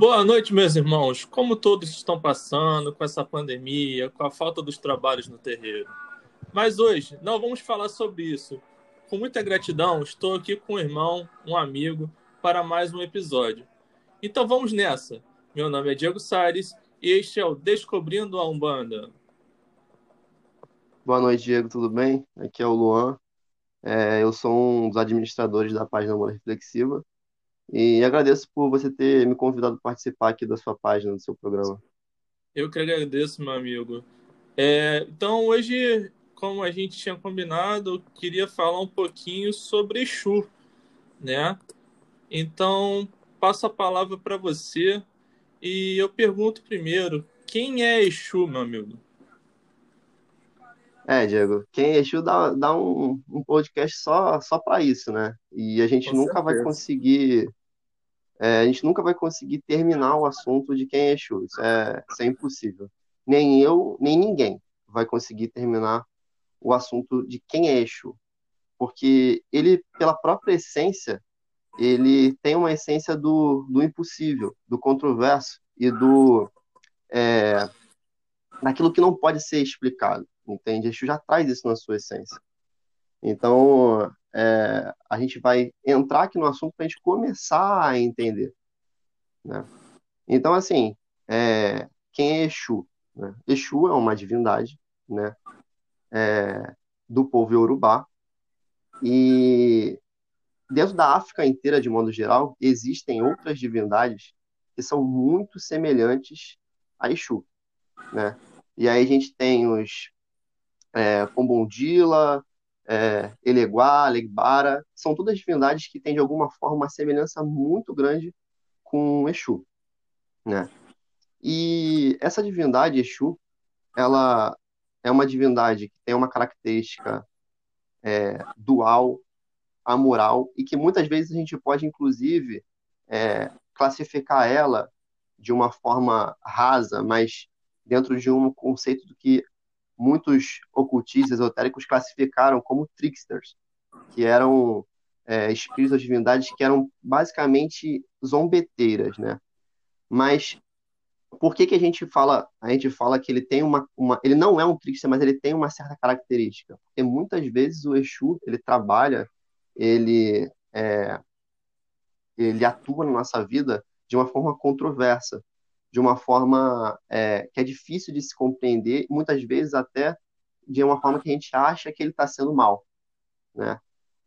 Boa noite, meus irmãos. Como todos estão passando com essa pandemia, com a falta dos trabalhos no terreiro. Mas hoje não vamos falar sobre isso. Com muita gratidão, estou aqui com um irmão, um amigo, para mais um episódio. Então vamos nessa. Meu nome é Diego Salles e este é o Descobrindo a Umbanda. Boa noite, Diego, tudo bem? Aqui é o Luan. É, eu sou um dos administradores da página Amor Reflexiva e agradeço por você ter me convidado para participar aqui da sua página, do seu programa. Eu que agradeço, meu amigo. É, então, hoje, como a gente tinha combinado, eu queria falar um pouquinho sobre Exu, né? Então, passo a palavra para você e eu pergunto primeiro, quem é Exu, meu amigo? É, Diego, quem é Exu dá, dá um, um podcast só, só para isso, né? E a gente Com nunca vai certeza. conseguir, é, a gente nunca vai conseguir terminar o assunto de quem é Exu. Isso é, isso é impossível. Nem eu, nem ninguém vai conseguir terminar o assunto de quem é Exu. Porque ele, pela própria essência, ele tem uma essência do, do impossível, do controverso e do é, daquilo que não pode ser explicado, entende? Exu já traz isso na sua essência. Então, é, a gente vai entrar aqui no assunto para a gente começar a entender, né? Então, assim, é, quem é Exu? né? Exu é uma divindade, né? É, do povo Yorubá e dentro da África inteira, de modo geral, existem outras divindades que são muito semelhantes a Exu, né? E aí a gente tem os é, Pombondila, é, Eleguá, Legbara, são todas divindades que têm de alguma forma uma semelhança muito grande com Exu, né? E essa divindade Exu, ela é uma divindade que tem uma característica é, dual, amoral, e que muitas vezes a gente pode, inclusive, é, classificar ela de uma forma rasa, mas dentro de um conceito do que muitos ocultistas esotéricos classificaram como tricksters, que eram é, espíritos ou divindades que eram basicamente zombeteiras, né? Mas por que que a gente fala, a gente fala que ele tem uma, uma ele não é um trickster, mas ele tem uma certa característica? Porque muitas vezes o Exu, ele trabalha, ele é, ele atua na nossa vida de uma forma controversa, de uma forma é, que é difícil de se compreender, muitas vezes até de uma forma que a gente acha que ele está sendo mal, né?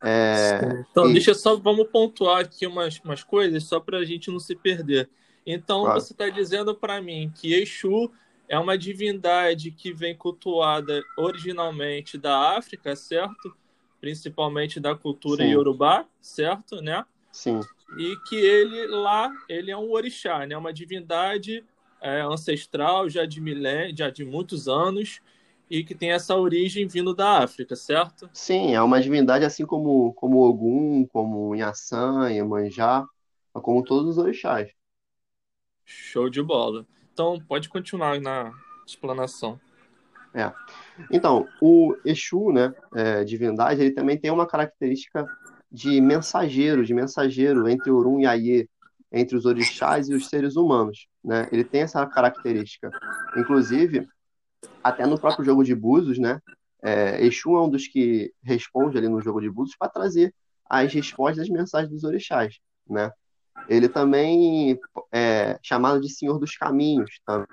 É, então, e... deixa só, vamos pontuar aqui umas, umas coisas só para a gente não se perder. Então, claro. você está dizendo para mim que Exu é uma divindade que vem cultuada originalmente da África, certo? Principalmente da cultura Sim. iorubá, certo, né? Sim. E que ele lá, ele é um orixá, né? Uma divindade é, ancestral já de milênios, já de muitos anos, e que tem essa origem vindo da África, certo? Sim, é uma divindade assim como como Ogum, como Inhaçã, Iemanjá, como todos os orixás. Show de bola. Então, pode continuar na explanação. É. Então, o Exu, né, é, divindade, ele também tem uma característica de mensageiro, de mensageiro entre Orum e Aie, entre os orixás e os seres humanos, né? Ele tem essa característica. Inclusive, até no próprio jogo de Búzios, né? É, Exu é um dos que responde ali no jogo de Búzios para trazer as respostas das mensagens dos orixás, né? Ele também é chamado de Senhor dos Caminhos, tá?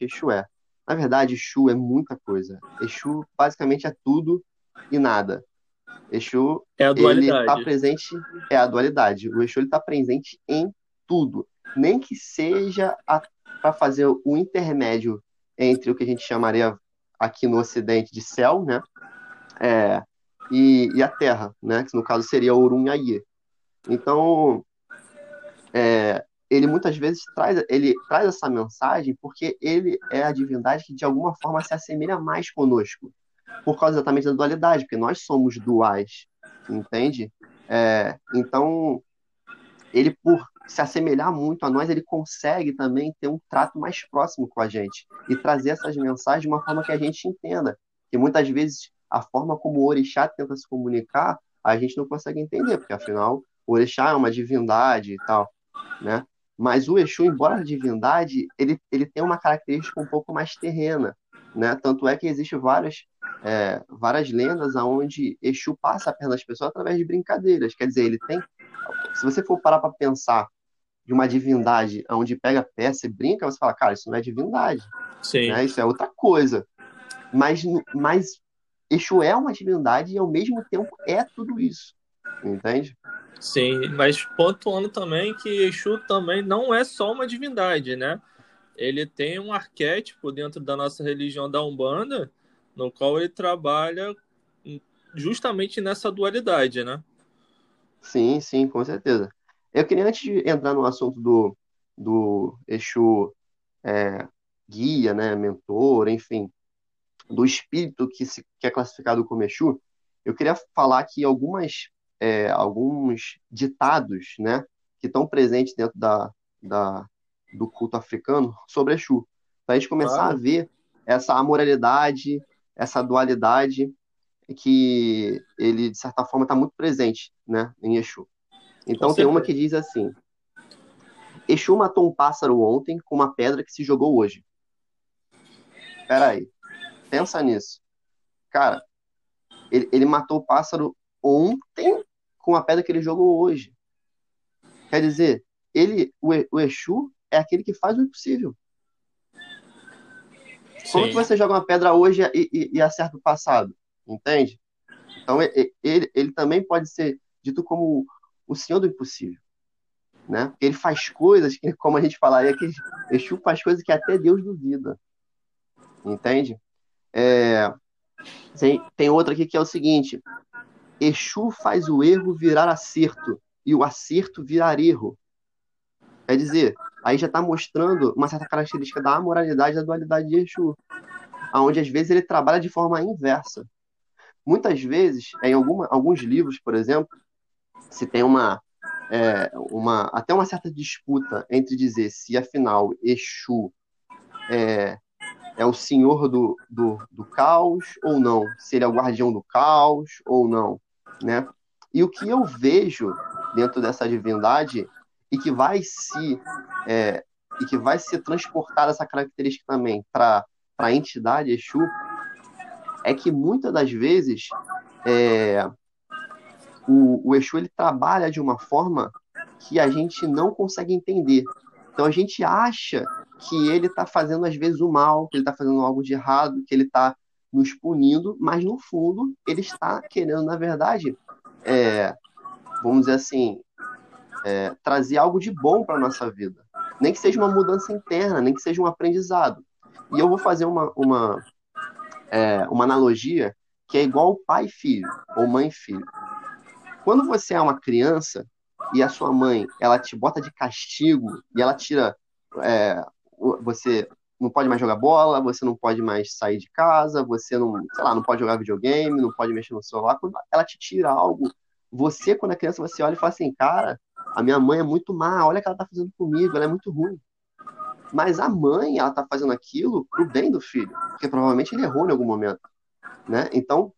Exu é. Na verdade, Exu é muita coisa. Exu basicamente é tudo e nada. Exu, é ele está presente, é a dualidade. O Exu está presente em tudo. Nem que seja para fazer o intermédio entre o que a gente chamaria aqui no Ocidente de céu, né? É, e, e, a terra, né? Que no caso seria Orunhaie. Então, é, ele muitas vezes traz, ele traz essa mensagem porque ele é a divindade que de alguma forma se assemelha mais conosco, por causa exatamente da dualidade, porque nós somos duais, entende? É, então, ele por se assemelhar muito a nós, ele consegue também ter um trato mais próximo com a gente e trazer essas mensagens de uma forma que a gente entenda. Que muitas vezes a forma como o orixá tenta se comunicar, a gente não consegue entender, porque afinal o orixá é uma divindade e tal, né? Mas o Exu, embora divindade, ele, ele tem uma característica um pouco mais terrena, né? Tanto é que existem várias, é, várias lendas onde Exu passa a perna das pessoas através de brincadeiras. Quer dizer, ele tem... Se você for parar para pensar de uma divindade onde pega a peça e brinca, você fala, cara, isso não é divindade. Sim. Né? Isso é outra coisa. Mas, mas Exu é uma divindade e ao mesmo tempo é tudo isso. Entende? Sim, mas pontuando também que Exu também não é só uma divindade, né? Ele tem um arquétipo dentro da nossa religião da Umbanda, no qual ele trabalha justamente nessa dualidade, né? Sim, sim, com certeza. Eu queria, antes de entrar no assunto do, do Exu é, guia, né, mentor, enfim, do espírito que, se, que é classificado como Exu, eu queria falar aqui algumas é, alguns ditados, né, que estão presentes dentro da, da, do culto africano sobre Exu. Para a gente começar claro. a ver essa amoralidade, essa dualidade que ele, de certa forma, está muito presente né, em Exu. Então tem uma que diz assim: Exu matou um pássaro ontem com uma pedra que se jogou hoje. Espera aí, pensa nisso. Cara, ele, ele matou o pássaro ontem com a pedra que ele jogou hoje. Quer dizer, ele, o, o Exu é aquele que faz o impossível. Como que você joga uma pedra hoje e, e, e acerta o passado? Entende? Então, ele, ele também pode ser dito como o senhor do impossível. Né? Ele faz coisas que, como a gente falaria, que Exu faz coisas que até Deus duvida. Entende? É, tem, tem outra aqui que é o seguinte: Exu faz o erro virar acerto e o acerto virar erro. Quer dizer, aí já está mostrando uma certa característica da amoralidade da dualidade de Exu, aonde às vezes ele trabalha de forma inversa. Muitas vezes, em alguma, alguns livros, por exemplo, se tem uma, é, uma até uma certa disputa entre dizer se afinal Exu é, é o senhor do, do, do caos ou não, se ele é o guardião do caos ou não né? E o que eu vejo dentro dessa divindade e que vai se é, e que vai ser transportada essa característica também para a entidade Exu é que muitas das vezes é, o, o Exu ele trabalha de uma forma que a gente não consegue entender. Então a gente acha que ele está fazendo às vezes o mal, que ele está fazendo algo de errado, que ele está nos punindo, mas no fundo ele está querendo, na verdade, é, vamos dizer assim, é, trazer algo de bom para nossa vida. Nem que seja uma mudança interna, nem que seja um aprendizado. E eu vou fazer uma, uma, é, uma analogia que é igual pai filho, ou mãe filho. Quando você é uma criança e a sua mãe ela te bota de castigo e ela tira é, você não pode mais jogar bola, você não pode mais sair de casa, você não, sei lá, não pode jogar videogame, não pode mexer no celular. Quando ela te tira algo, você, quando é criança, você olha e fala assim, cara, a minha mãe é muito má, olha o que ela tá fazendo comigo, ela é muito ruim. Mas a mãe, ela tá fazendo aquilo pro bem do filho, porque provavelmente ele errou em algum momento, né? Então,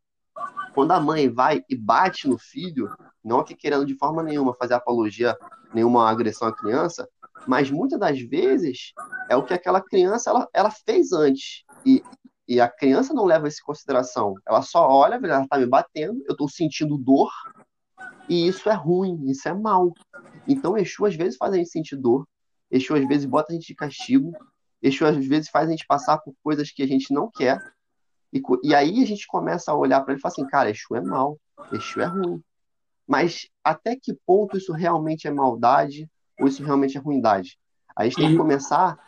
quando a mãe vai e bate no filho, não aqui querendo de forma nenhuma fazer apologia, nenhuma agressão à criança, mas muitas das vezes é o que aquela criança ela, ela fez antes. E, e a criança não leva isso em consideração. Ela só olha, ela está me batendo, eu estou sentindo dor, e isso é ruim, isso é mal. Então, Exu às vezes faz a gente sentir dor, Exu às vezes bota a gente de castigo, Exu às vezes faz a gente passar por coisas que a gente não quer. E, e aí a gente começa a olhar para ele e fala assim: cara, Exu é mal, Exu é ruim. Mas até que ponto isso realmente é maldade ou isso realmente é ruindade? A gente tem que começar.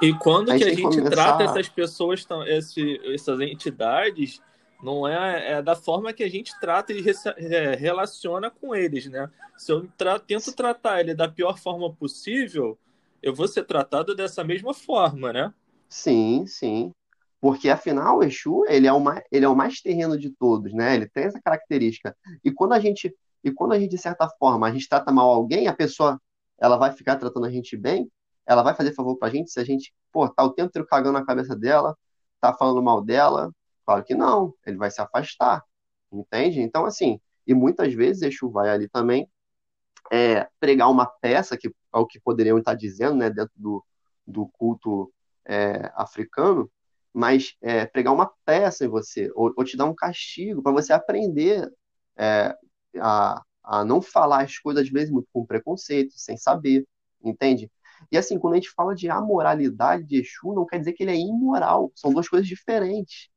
E quando a que a gente começar... trata essas pessoas, esse, essas entidades, não é, é da forma que a gente trata e é, relaciona com eles, né? Se eu tra tento tratar ele da pior forma possível, eu vou ser tratado dessa mesma forma, né? Sim, sim. Porque afinal o Exu, ele é o mais, ele é o mais terreno de todos, né? Ele tem essa característica. E quando a gente e quando a gente de certa forma a gente trata mal alguém, a pessoa ela vai ficar tratando a gente bem, ela vai fazer favor pra gente se a gente, pô, tá o tempo inteiro cagando na cabeça dela, tá falando mal dela, Claro que não, ele vai se afastar, entende? Então, assim, e muitas vezes Exu vai ali também é, pregar uma peça, que é o que poderiam estar dizendo, né, dentro do, do culto é, africano, mas é, pregar uma peça em você, ou, ou te dar um castigo para você aprender é, a, a não falar as coisas, às vezes, muito com preconceito, sem saber, entende? E assim, quando a gente fala de amoralidade de Exu, não quer dizer que ele é imoral, são duas coisas diferentes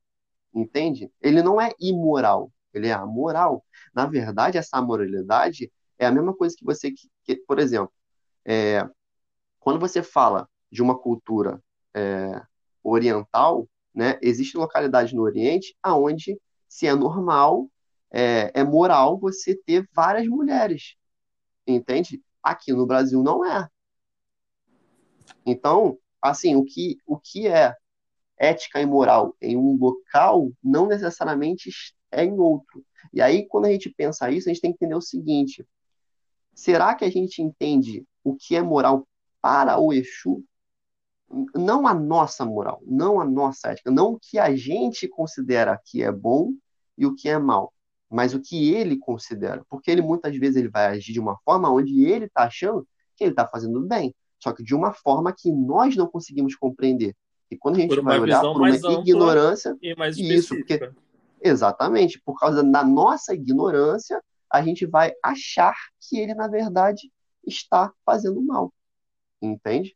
entende? Ele não é imoral, ele é amoral. Na verdade, essa amoralidade é a mesma coisa que você, que, que por exemplo, é, quando você fala de uma cultura é, oriental, né, existe localidades no Oriente aonde se é normal, é, é moral você ter várias mulheres, entende? Aqui no Brasil não é. Então, assim, o que, o que é ética e moral em um local não necessariamente é em outro. E aí, quando a gente pensa isso, a gente tem que entender o seguinte: será que a gente entende o que é moral para o Exu? Não a nossa moral, não a nossa ética, não o que a gente considera que é bom e o que é mal, mas o que ele considera. Porque ele muitas vezes ele vai agir de uma forma onde ele está achando que ele está fazendo bem, só que de uma forma que nós não conseguimos compreender. E quando a gente vai olhar por uma ignorância, e mais isso, porque exatamente, por causa da nossa ignorância, a gente vai achar que ele na verdade está fazendo mal. Entende?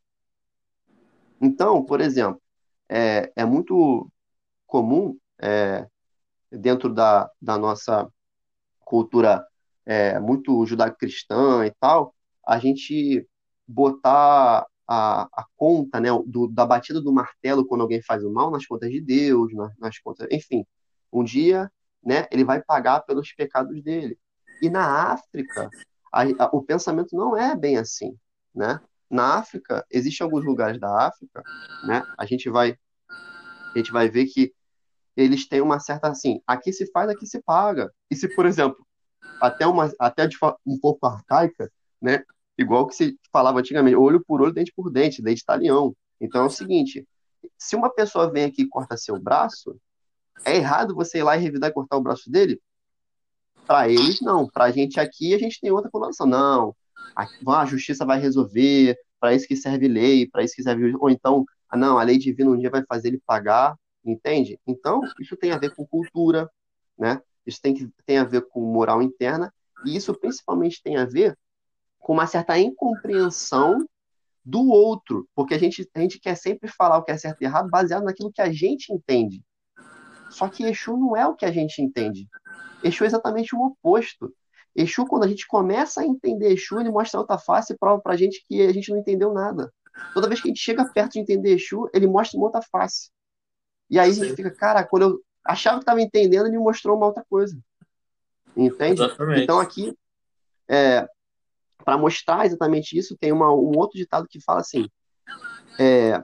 Então, por exemplo, é, é muito comum é, dentro da, da nossa cultura é, muito judaico-cristã e tal, a gente botar a, a conta né, do, da batida do martelo quando alguém faz o mal nas contas de Deus, nas, nas contas, enfim. Um dia, né, ele vai pagar pelos pecados dele. E na África, a, a, o pensamento não é bem assim, né? Na África, existem alguns lugares da África, né? A gente vai a gente vai ver que eles têm uma certa assim, aqui se faz, aqui se paga. E se, por exemplo, até uma até de um pouco arcaica, né? Igual que se falava antigamente, olho por olho, dente por dente, dente talião. Então é o seguinte, se uma pessoa vem aqui e corta seu braço, é errado você ir lá e revidar e cortar o braço dele? Para eles, não. Para a gente aqui, a gente tem outra conotação. Não, a, a justiça vai resolver, para isso que serve lei, para isso que serve... Ou então, ah, não, a lei divina um dia vai fazer ele pagar, entende? Então, isso tem a ver com cultura, né? Isso tem, que, tem a ver com moral interna, e isso principalmente tem a ver com uma certa incompreensão do outro, porque a gente, a gente quer sempre falar o que é certo e errado baseado naquilo que a gente entende. Só que Exu não é o que a gente entende. Exu é exatamente o oposto. Exu, quando a gente começa a entender Exu, ele mostra outra face e prova pra gente que a gente não entendeu nada. Toda vez que a gente chega perto de entender Exu, ele mostra uma outra face. E aí a gente fica, cara, quando eu achava que estava entendendo, ele me mostrou uma outra coisa. Entende? Exatamente. Então aqui, é, para mostrar exatamente isso, tem uma, um outro ditado que fala assim: é,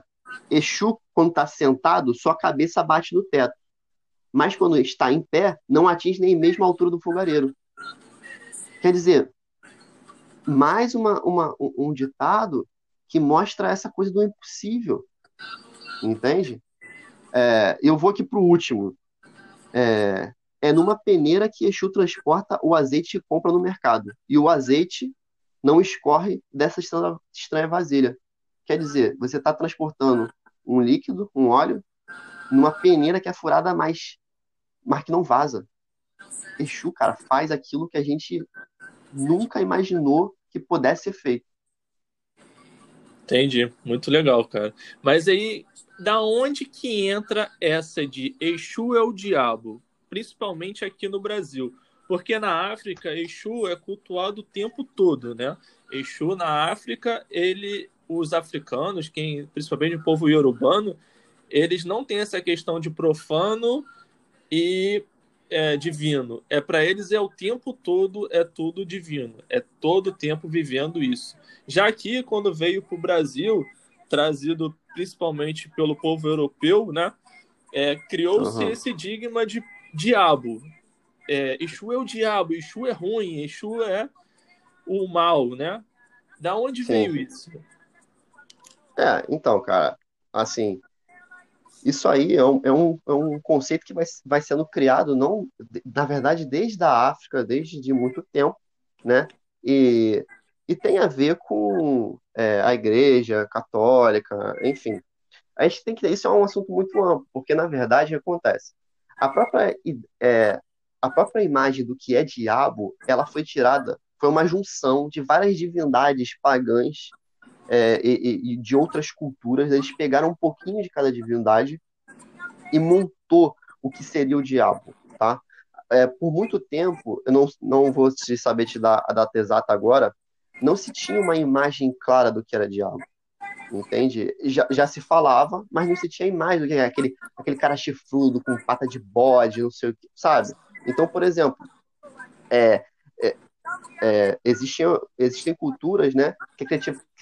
Exu, quando está sentado, sua cabeça bate no teto. Mas quando está em pé, não atinge nem mesmo a altura do fogareiro. Quer dizer, mais uma, uma, um ditado que mostra essa coisa do impossível. Entende? É, eu vou aqui para o último. É, é numa peneira que Exu transporta o azeite que compra no mercado. E o azeite não escorre dessa estranha vasilha. Quer dizer, você está transportando um líquido, um óleo, numa peneira que é furada, mas, mas que não vaza. Exu, cara, faz aquilo que a gente nunca imaginou que pudesse ser feito. Entendi, muito legal, cara. Mas aí, da onde que entra essa de Exu é o diabo, principalmente aqui no Brasil? Porque na África, Exu é cultuado o tempo todo, né? Exu na África, ele, os africanos, quem, principalmente o povo iorubano, eles não têm essa questão de profano e é, divino. É para eles é o tempo todo é tudo divino. É todo o tempo vivendo isso. Já aqui, quando veio para o Brasil, trazido principalmente pelo povo europeu, né? É, criou-se uhum. esse digma de diabo é, Exu é o diabo, Exu é ruim, Exu é o mal, né? Da onde Sim. veio isso? É, então, cara, assim, isso aí é um, é um, é um conceito que vai, vai sendo criado, não, na verdade, desde a África, desde de muito tempo, né? E, e tem a ver com é, a igreja católica, enfim. A gente tem que. Isso é um assunto muito amplo, porque na verdade acontece. A própria é, a própria imagem do que é diabo, ela foi tirada, foi uma junção de várias divindades pagãs é, e, e, de outras culturas. Eles pegaram um pouquinho de cada divindade e montou o que seria o diabo, tá? É, por muito tempo, eu não, não vou te saber te dar a data exata agora, não se tinha uma imagem clara do que era diabo entende? Já, já se falava, mas não se tinha imagem do que era aquele, aquele cara chifrudo com pata de bode, não sei o que, sabe? Então, por exemplo, é, é, é, existiam, existem culturas né, que,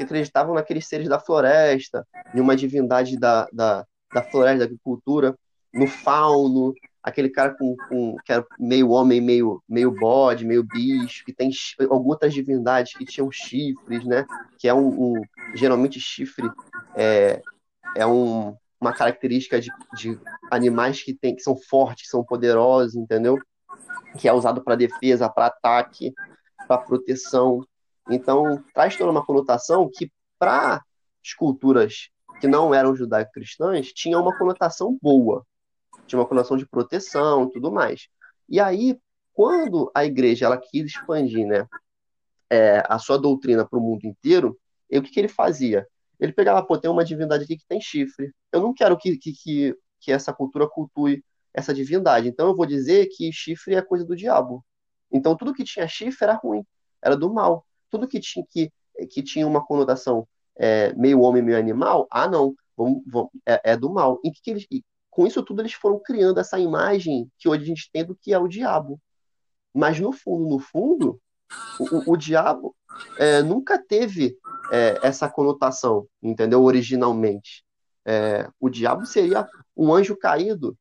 acreditavam naqueles seres da floresta, em uma divindade da, da, da floresta, da agricultura, no fauno, aquele cara com, com, que era meio homem, meio, meio bode, meio bicho, que tem algumas divindades que tinham chifres, né? Que é um, um geralmente chifre é, é um, uma característica de, de animais que, tem, que são fortes, que são poderosos, entendeu? Que é usado para defesa, para ataque, para proteção. Então, traz toda uma conotação que, para as culturas que não eram judaico-cristãs, tinha uma conotação boa. Tinha uma conotação de proteção tudo mais. E aí, quando a igreja ela quis expandir né, é, a sua doutrina para o mundo inteiro, e o que, que ele fazia? Ele pegava, pô, tem uma divindade aqui que tem chifre. Eu não quero que, que, que, que essa cultura cultue essa divindade. Então eu vou dizer que chifre é coisa do diabo. Então tudo que tinha chifre era ruim, era do mal. Tudo que tinha que, que tinha uma conotação é, meio homem, meio animal, ah não, vamos, vamos, é, é, do mal. E que eles, com isso tudo eles foram criando essa imagem que hoje a gente tem do que é o diabo. Mas no fundo, no fundo, o, o diabo é, nunca teve é, essa conotação, entendeu? Originalmente. É, o diabo seria um anjo caído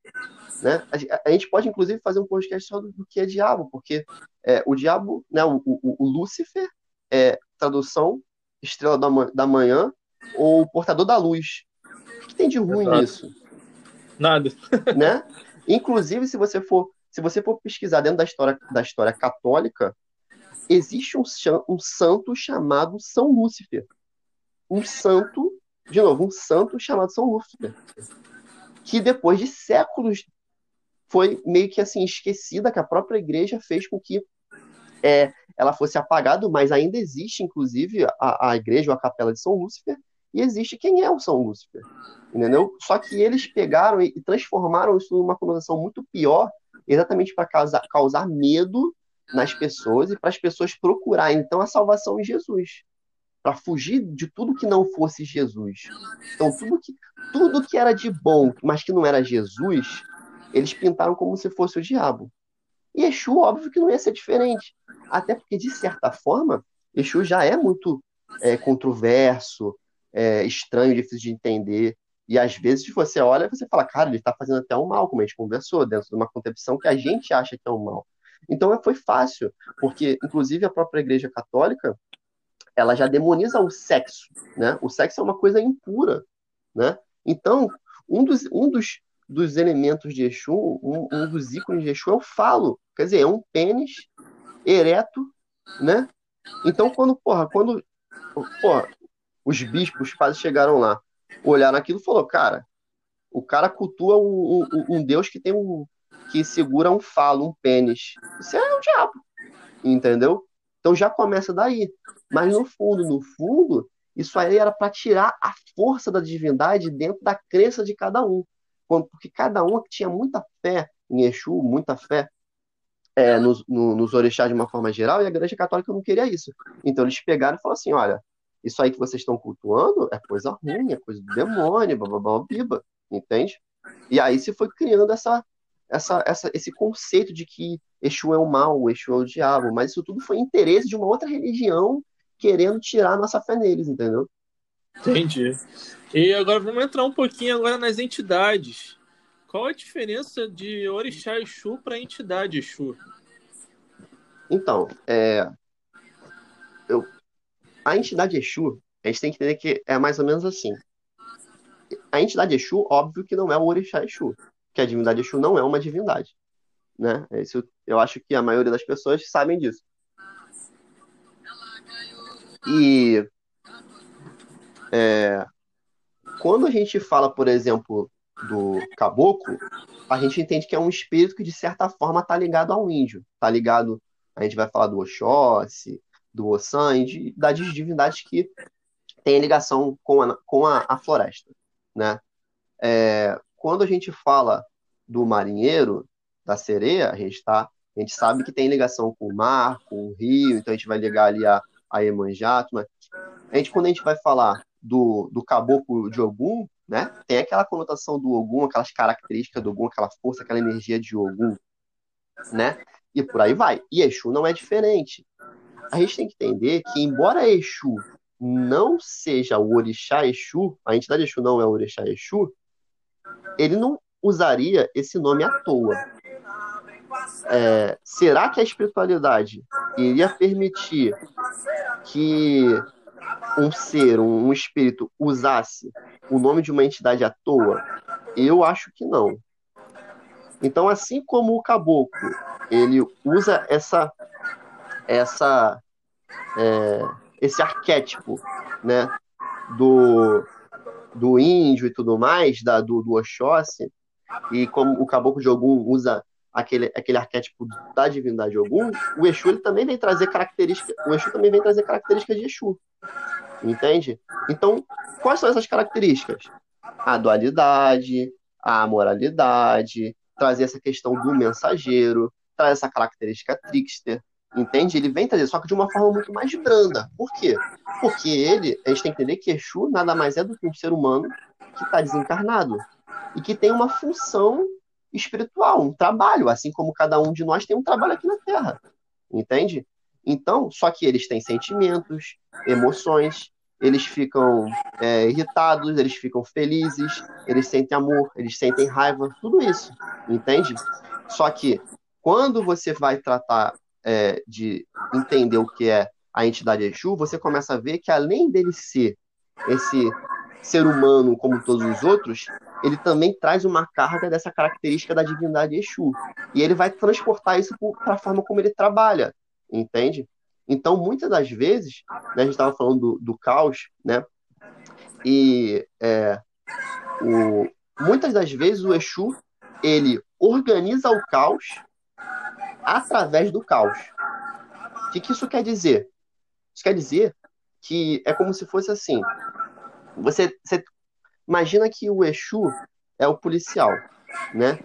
né? A, a, gente pode, inclusive, fazer um podcast só do, do que é diabo, porque é, o diabo, né, o, o, o, Lúcifer, é tradução estrela da, da manhã ou portador da luz. O que tem de ruim Exato. nisso? Nada. né? Inclusive, se você for se você for pesquisar dentro da história, da história católica, existe um, um santo chamado São Lúcifer. Um santo, de novo, um santo chamado São Lúcifer. Que depois de séculos foi meio que assim esquecida, que a própria igreja fez com que é, ela fosse apagada, mas ainda existe, inclusive, a, a igreja ou a capela de São Lúcifer, e existe quem é o São Lúcifer. Entendeu? Só que eles pegaram e transformaram isso numa conotação muito pior, exatamente para causar, causar medo nas pessoas e para as pessoas procurarem então a salvação em Jesus, para fugir de tudo que não fosse Jesus. Então tudo que tudo que era de bom, mas que não era Jesus, eles pintaram como se fosse o diabo. E Exu, óbvio que não ia ser diferente. Até porque, de certa forma, Exu já é muito é, controverso, é, estranho, difícil de entender. E às vezes você olha e você fala, cara, ele está fazendo até um mal, como a gente conversou, dentro de uma concepção que a gente acha que é um mal. Então foi fácil, porque inclusive a própria Igreja Católica, ela já demoniza o sexo, né? O sexo é uma coisa impura, né? Então, um dos, um dos, dos elementos de Exu, um, um dos ícones de Exu é o falo, quer dizer, é um pênis ereto, né? Então, quando, porra, quando porra, os bispos, os padres chegaram lá, olharam aquilo e falou, cara, o cara cultua um, um, um, Deus que tem um que segura um falo, um pênis. Isso é o diabo, entendeu? Então já começa daí. Mas no fundo, no fundo, isso aí era para tirar a força da divindade dentro da crença de cada um, porque cada um tinha muita fé em Exu, muita fé é, nos, no, nos orixás de uma forma geral, e a Igreja Católica não queria isso. Então eles pegaram e falaram assim: olha, isso aí que vocês estão cultuando é coisa ruim, é coisa do demônio, bababá, biba, entende? E aí se foi criando essa, essa, essa, esse conceito de que Exu é o mal, Exu é o diabo, mas isso tudo foi interesse de uma outra religião querendo tirar a nossa fé neles, entendeu? Entendi. E agora vamos entrar um pouquinho agora nas entidades. Qual a diferença de orixá Exu para entidade Exu? Então, é, eu, a entidade Exu, a gente tem que entender que é mais ou menos assim. A entidade Exu, óbvio que não é o orixá Exu, que a divindade Exu não é uma divindade. Né? Isso, eu acho que a maioria das pessoas sabem disso. E é, quando a gente fala, por exemplo, do caboclo, a gente entende que é um espírito que, de certa forma, está ligado ao índio. Está ligado, a gente vai falar do Oxóssi, do Ossan, de, das divindades que têm ligação com a, com a, a floresta. Né? É, quando a gente fala do marinheiro, da sereia, a gente, tá, a gente sabe que tem ligação com o mar, com o rio, então a gente vai ligar ali a, a Iemanjá. Mas a gente, quando a gente vai falar do, do caboclo de Ogum, né, tem aquela conotação do Ogum, aquelas características do Ogum, aquela força, aquela energia de Ogum, né? E por aí vai. E Exu não é diferente a gente tem que entender que, embora Exu não seja o orixá Exu, a entidade Exu não é o orixá Exu, ele não usaria esse nome à toa. É, será que a espiritualidade iria permitir que um ser, um, um espírito, usasse o nome de uma entidade à toa? Eu acho que não. Então, assim como o caboclo, ele usa essa essa é, esse arquétipo, né, do, do índio e tudo mais, da, do, do Oxóssi, e como o Caboclo de Ogum usa aquele, aquele arquétipo da divindade Ogum, o Exu ele também vem trazer características, o Exu também vem trazer características de Exu, entende? Então, quais são essas características? A dualidade, a moralidade, trazer essa questão do mensageiro, traz essa característica trickster, Entende? Ele vem trazer, só que de uma forma muito mais branda. Por quê? Porque ele, a gente tem que entender que Exu nada mais é do que um ser humano que está desencarnado e que tem uma função espiritual, um trabalho, assim como cada um de nós tem um trabalho aqui na Terra. Entende? Então, só que eles têm sentimentos, emoções, eles ficam é, irritados, eles ficam felizes, eles sentem amor, eles sentem raiva, tudo isso, entende? Só que quando você vai tratar é, de entender o que é a entidade Exu, você começa a ver que além dele ser esse ser humano como todos os outros, ele também traz uma carga dessa característica da divindade Exu. E ele vai transportar isso para a forma como ele trabalha, entende? Então, muitas das vezes, né, a gente estava falando do, do, caos, né? E é, o, muitas das vezes o Exu ele organiza o caos através do caos. O que, que isso quer dizer? Isso quer dizer que é como se fosse assim: Você, você imagina que o Exu é o policial, né?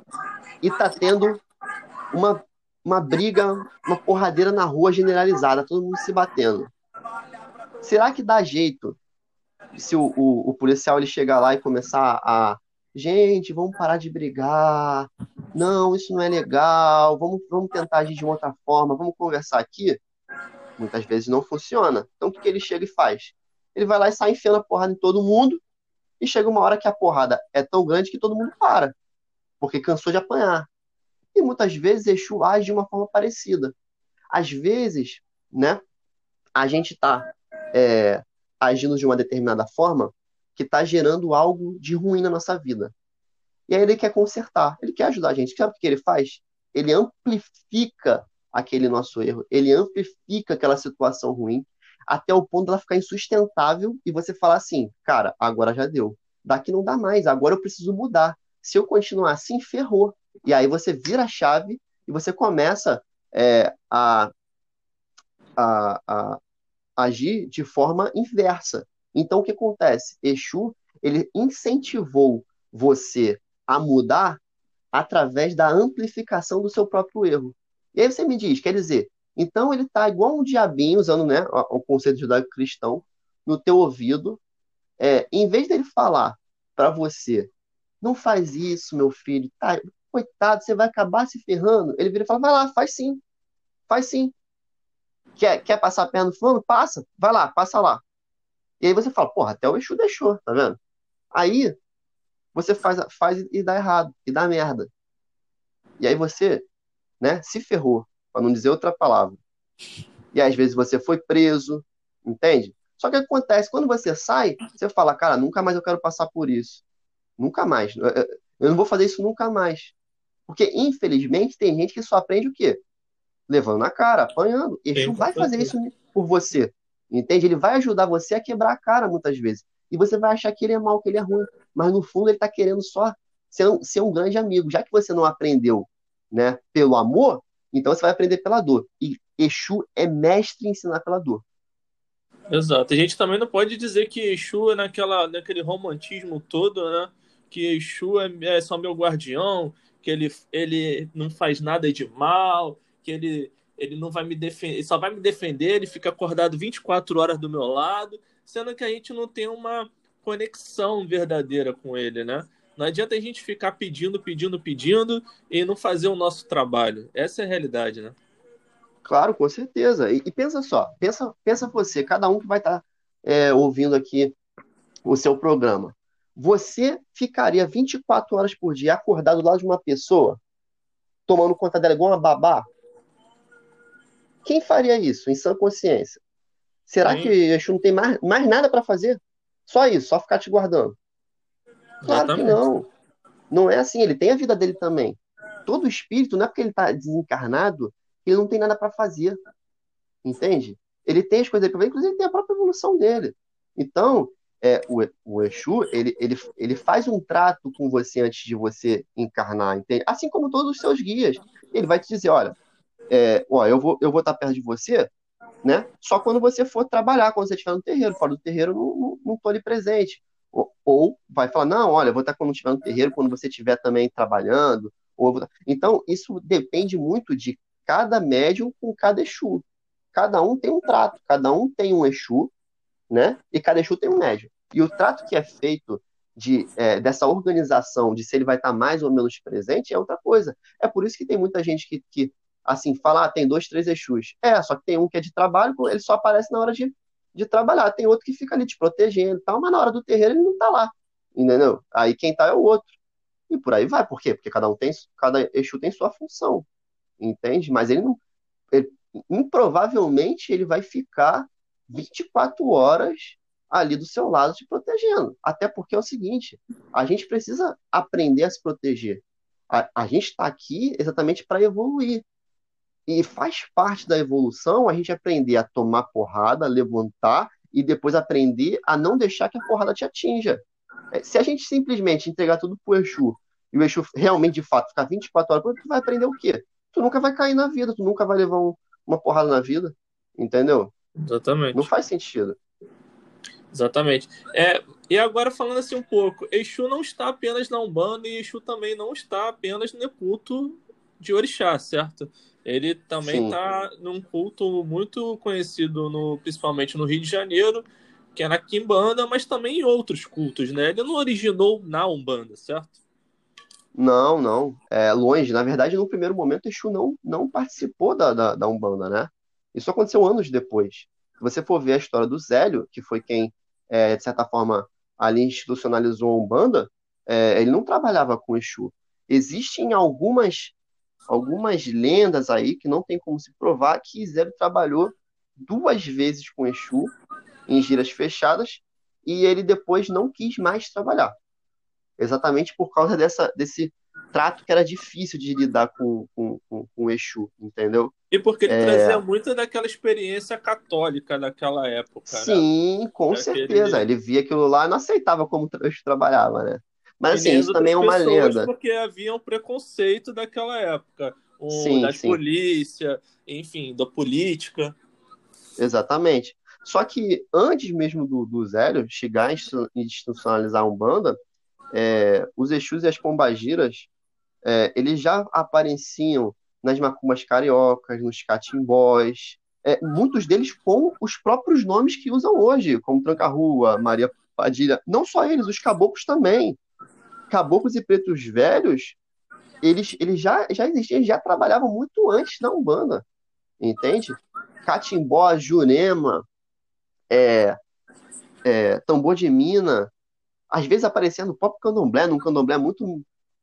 E tá tendo uma, uma briga, uma porradeira na rua generalizada, todo mundo se batendo. Será que dá jeito se o, o, o policial ele chegar lá e começar a gente, vamos parar de brigar, não, isso não é legal, vamos, vamos tentar agir de uma outra forma, vamos conversar aqui? Muitas vezes não funciona. Então o que, que ele chega e faz? Ele vai lá e sai enfiando a porrada em todo mundo, e chega uma hora que a porrada é tão grande que todo mundo para, porque cansou de apanhar. E muitas vezes Exu age de uma forma parecida. Às vezes, né, a gente está é, agindo de uma determinada forma que está gerando algo de ruim na nossa vida. E aí ele quer consertar, ele quer ajudar a gente. Sabe o que ele faz? Ele amplifica aquele nosso erro, ele amplifica aquela situação ruim até o ponto dela ficar insustentável e você falar assim, cara, agora já deu. Daqui não dá mais, agora eu preciso mudar. Se eu continuar assim, ferrou. E aí você vira a chave e você começa é, a, a, a agir de forma inversa. Então, o que acontece? Exu, ele incentivou você a mudar através da amplificação do seu próprio erro. E aí você me diz, quer dizer, então ele está igual um diabinho, usando né, o conceito judaico-cristão, no teu ouvido, é, em vez dele falar para você, não faz isso, meu filho, tá, coitado, você vai acabar se ferrando, ele vira e fala, vai lá, faz sim, faz sim. Quer, quer passar a perna no fulano? Passa, vai lá, passa lá. E aí você fala, porra, até o Exu deixou, tá vendo? Aí você faz, faz e dá errado, e dá merda. E aí você, né, se ferrou, para não dizer outra palavra. E às vezes você foi preso, entende? Só que acontece, quando você sai, você fala, cara, nunca mais eu quero passar por isso. Nunca mais. Eu não vou fazer isso nunca mais. Porque, infelizmente, tem gente que só aprende o quê? Levando na cara, apanhando. Exu vai fazer isso por você. Entende? Ele vai ajudar você a quebrar a cara muitas vezes. E você vai achar que ele é mal, que ele é ruim. Mas no fundo ele está querendo só ser um, ser um grande amigo. Já que você não aprendeu né, pelo amor, então você vai aprender pela dor. E Exu é mestre em ensinar pela dor. Exato. A gente também não pode dizer que Exu é naquela, naquele romantismo todo, né? Que Exu é, é só meu guardião, que ele, ele não faz nada de mal, que ele ele não vai me defender, só vai me defender, ele fica acordado 24 horas do meu lado, sendo que a gente não tem uma conexão verdadeira com ele, né? Não adianta a gente ficar pedindo, pedindo, pedindo e não fazer o nosso trabalho. Essa é a realidade, né? Claro, com certeza. E, e pensa só, pensa, pensa você, cada um que vai estar tá, é, ouvindo aqui o seu programa. Você ficaria 24 horas por dia acordado do lado de uma pessoa, tomando conta dela igual uma babá? Quem faria isso em sã consciência? Será Sim. que Exu não tem mais, mais nada para fazer? Só isso, só ficar te guardando? Claro Exatamente. que não. Não é assim, ele tem a vida dele também. Todo espírito, não é porque ele está desencarnado, ele não tem nada para fazer. Entende? Ele tem as coisas dele para fazer, inclusive tem a própria evolução dele. Então, é, o, o Exu, ele, ele, ele faz um trato com você antes de você encarnar, entende? Assim como todos os seus guias. Ele vai te dizer, olha, é, ó, eu vou eu vou estar perto de você, né? Só quando você for trabalhar, quando você estiver no terreiro. Fora do terreiro, não, não, não tô ali presente. Ou, ou, vai falar, não, olha, eu vou estar quando estiver no terreiro, quando você estiver também trabalhando. Ou Então, isso depende muito de cada médium com cada Exu. Cada um tem um trato, cada um tem um Exu, né? E cada Exu tem um médium. E o trato que é feito de, é, dessa organização, de se ele vai estar mais ou menos presente, é outra coisa. É por isso que tem muita gente que, que assim, falar, ah, tem dois, três Exus. É, só que tem um que é de trabalho, ele só aparece na hora de, de trabalhar. Tem outro que fica ali te protegendo e tal, mas na hora do terreiro ele não tá lá. Entendeu? Aí quem tá é o outro. E por aí vai. Por quê? Porque cada um tem, cada Exu tem sua função. Entende? Mas ele não. Ele, improvavelmente ele vai ficar 24 horas ali do seu lado te protegendo. Até porque é o seguinte: a gente precisa aprender a se proteger. A, a gente está aqui exatamente para evoluir. E faz parte da evolução a gente aprender a tomar porrada, levantar e depois aprender a não deixar que a porrada te atinja. É, se a gente simplesmente entregar tudo pro Exu e o Exu realmente, de fato, ficar 24 horas, tu vai aprender o quê? Tu nunca vai cair na vida, tu nunca vai levar um, uma porrada na vida, entendeu? Exatamente. Não faz sentido. Exatamente. É, e agora falando assim um pouco, Exu não está apenas na Umbanda e Exu também não está apenas no culto de Orixá, certo? Ele também está num culto muito conhecido, no, principalmente no Rio de Janeiro, que é na Quimbanda, mas também em outros cultos, né? Ele não originou na Umbanda, certo? Não, não. É longe. Na verdade, no primeiro momento, Exu não, não participou da, da, da Umbanda, né? Isso aconteceu anos depois. Se você for ver a história do Zélio, que foi quem, é, de certa forma, ali institucionalizou a Umbanda, é, ele não trabalhava com Exu. Existem algumas, algumas lendas aí que não tem como se provar que Zélio trabalhou duas vezes com Exu em giras fechadas e ele depois não quis mais trabalhar. Exatamente por causa dessa, desse trato que era difícil de lidar com, com, com, com o Exu, entendeu? E porque ele é... trazia muito daquela experiência católica daquela época. Né? Sim, né? com Daquele... certeza. Ele via aquilo lá e não aceitava como o Exu trabalhava, né? Mas assim, isso também é uma lenda. Porque havia um preconceito daquela época. Um, sim, das sim. polícia, enfim, da política. Exatamente. Só que antes mesmo do, do Zélio chegar a institucionalizar a Umbanda, é, os Exus e as Pombagiras, é, eles já apareciam nas macumbas cariocas, nos catimbós, é, muitos deles com os próprios nomes que usam hoje, como Tranca-Rua, Maria Padilha. Não só eles, os caboclos também. Caboclos e pretos velhos, eles, eles já, já existiam, já trabalhavam muito antes da Umbanda, entende? Catimbó, Jurema, é, é, tambor de mina, às vezes aparecia no próprio candomblé, num candomblé muito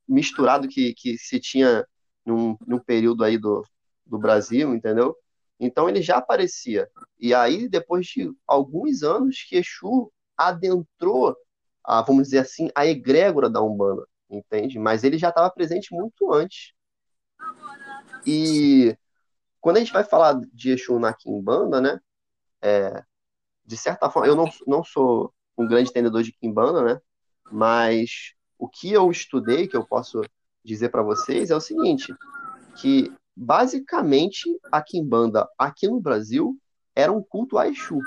misturado que, que se tinha num, num período aí do, do Brasil, entendeu? Então ele já aparecia. E aí, depois de alguns anos, que Exu adentrou, a, vamos dizer assim, a egrégora da Umbanda, entende? Mas ele já estava presente muito antes. E quando a gente vai falar de Exu na Kimbanda, né? É, de certa forma, eu não, não sou um grande entendedor de Kimbanda, né? Mas o que eu estudei, que eu posso dizer para vocês, é o seguinte, que basicamente a Kimbanda aqui no Brasil era um culto a Exu.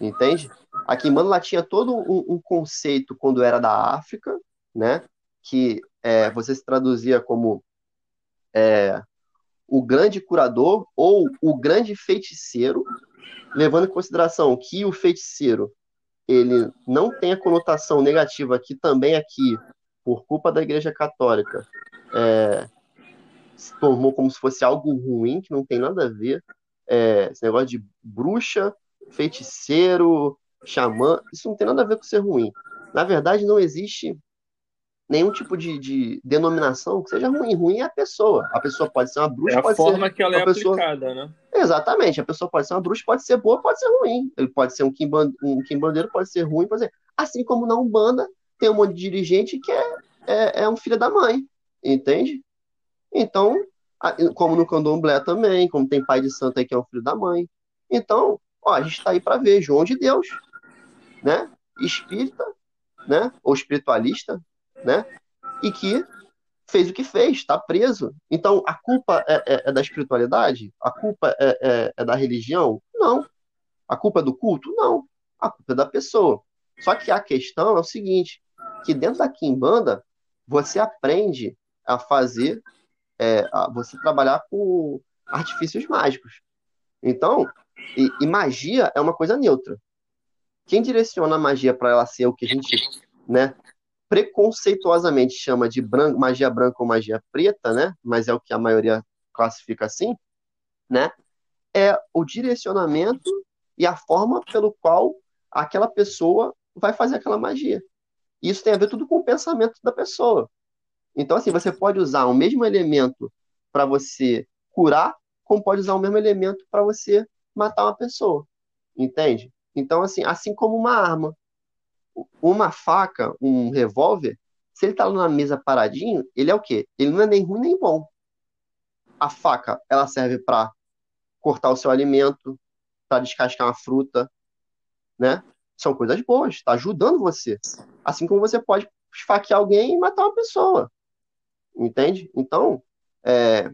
Entende? A Kimbanda ela tinha todo um, um conceito quando era da África, né? Que é, você se traduzia como é, o grande curador ou o grande feiticeiro, levando em consideração que o feiticeiro ele não tem a conotação negativa que também aqui, por culpa da Igreja Católica, é, se tornou como se fosse algo ruim, que não tem nada a ver. É, esse negócio de bruxa, feiticeiro, xamã, isso não tem nada a ver com ser ruim. Na verdade, não existe nenhum tipo de, de, denominação que seja ruim. Ruim é a pessoa. A pessoa pode ser uma bruxa, é a pode forma ser que ela é pessoa... aplicada, né? Exatamente. A pessoa pode ser uma bruxa, pode ser boa, pode ser ruim. Ele pode ser um, quimband... um quimbandeiro, pode ser ruim, pode ser... Assim como na Umbanda, tem um monte de dirigente que é, é, é um filho da mãe, entende? Então, como no candomblé também, como tem pai de santo aí que é um filho da mãe. Então, ó, a gente está aí para ver João de Deus, né? Espírita, né? Ou espiritualista, né? E que fez o que fez, está preso. Então, a culpa é, é, é da espiritualidade? A culpa é, é, é, da religião? Não. A culpa é do culto? Não. A culpa é da pessoa. Só que a questão é o seguinte, que dentro da Kimbanda, você aprende a fazer, é, a você trabalhar com artifícios mágicos. Então, e, e magia é uma coisa neutra. Quem direciona a magia para ela ser o que a gente né, preconceituosamente chama de magia branca ou magia preta, né? Mas é o que a maioria classifica assim, né? É o direcionamento e a forma pelo qual aquela pessoa vai fazer aquela magia. Isso tem a ver tudo com o pensamento da pessoa. Então, assim, você pode usar o mesmo elemento para você curar, como pode usar o mesmo elemento para você matar uma pessoa. Entende? Então, assim, assim como uma arma uma faca, um revólver, se ele tá lá na mesa paradinho, ele é o quê? Ele não é nem ruim nem bom. A faca, ela serve para cortar o seu alimento, para descascar uma fruta, né? São coisas boas, está ajudando você. Assim como você pode esfaquear alguém e matar uma pessoa. Entende? Então, é,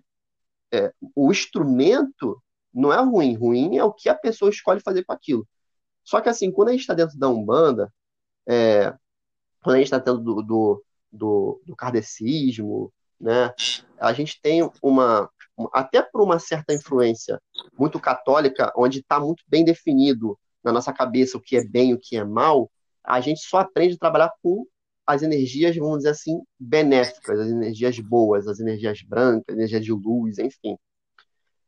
é, o instrumento não é ruim. Ruim é o que a pessoa escolhe fazer com aquilo. Só que assim, quando a gente está dentro da Umbanda, é, quando a gente está dentro do, do, do, do kardecismo, né, a gente tem uma, até por uma certa influência muito católica, onde está muito bem definido na nossa cabeça o que é bem e o que é mal, a gente só aprende a trabalhar com as energias, vamos dizer assim, benéficas, as energias boas, as energias brancas, energias de luz, enfim.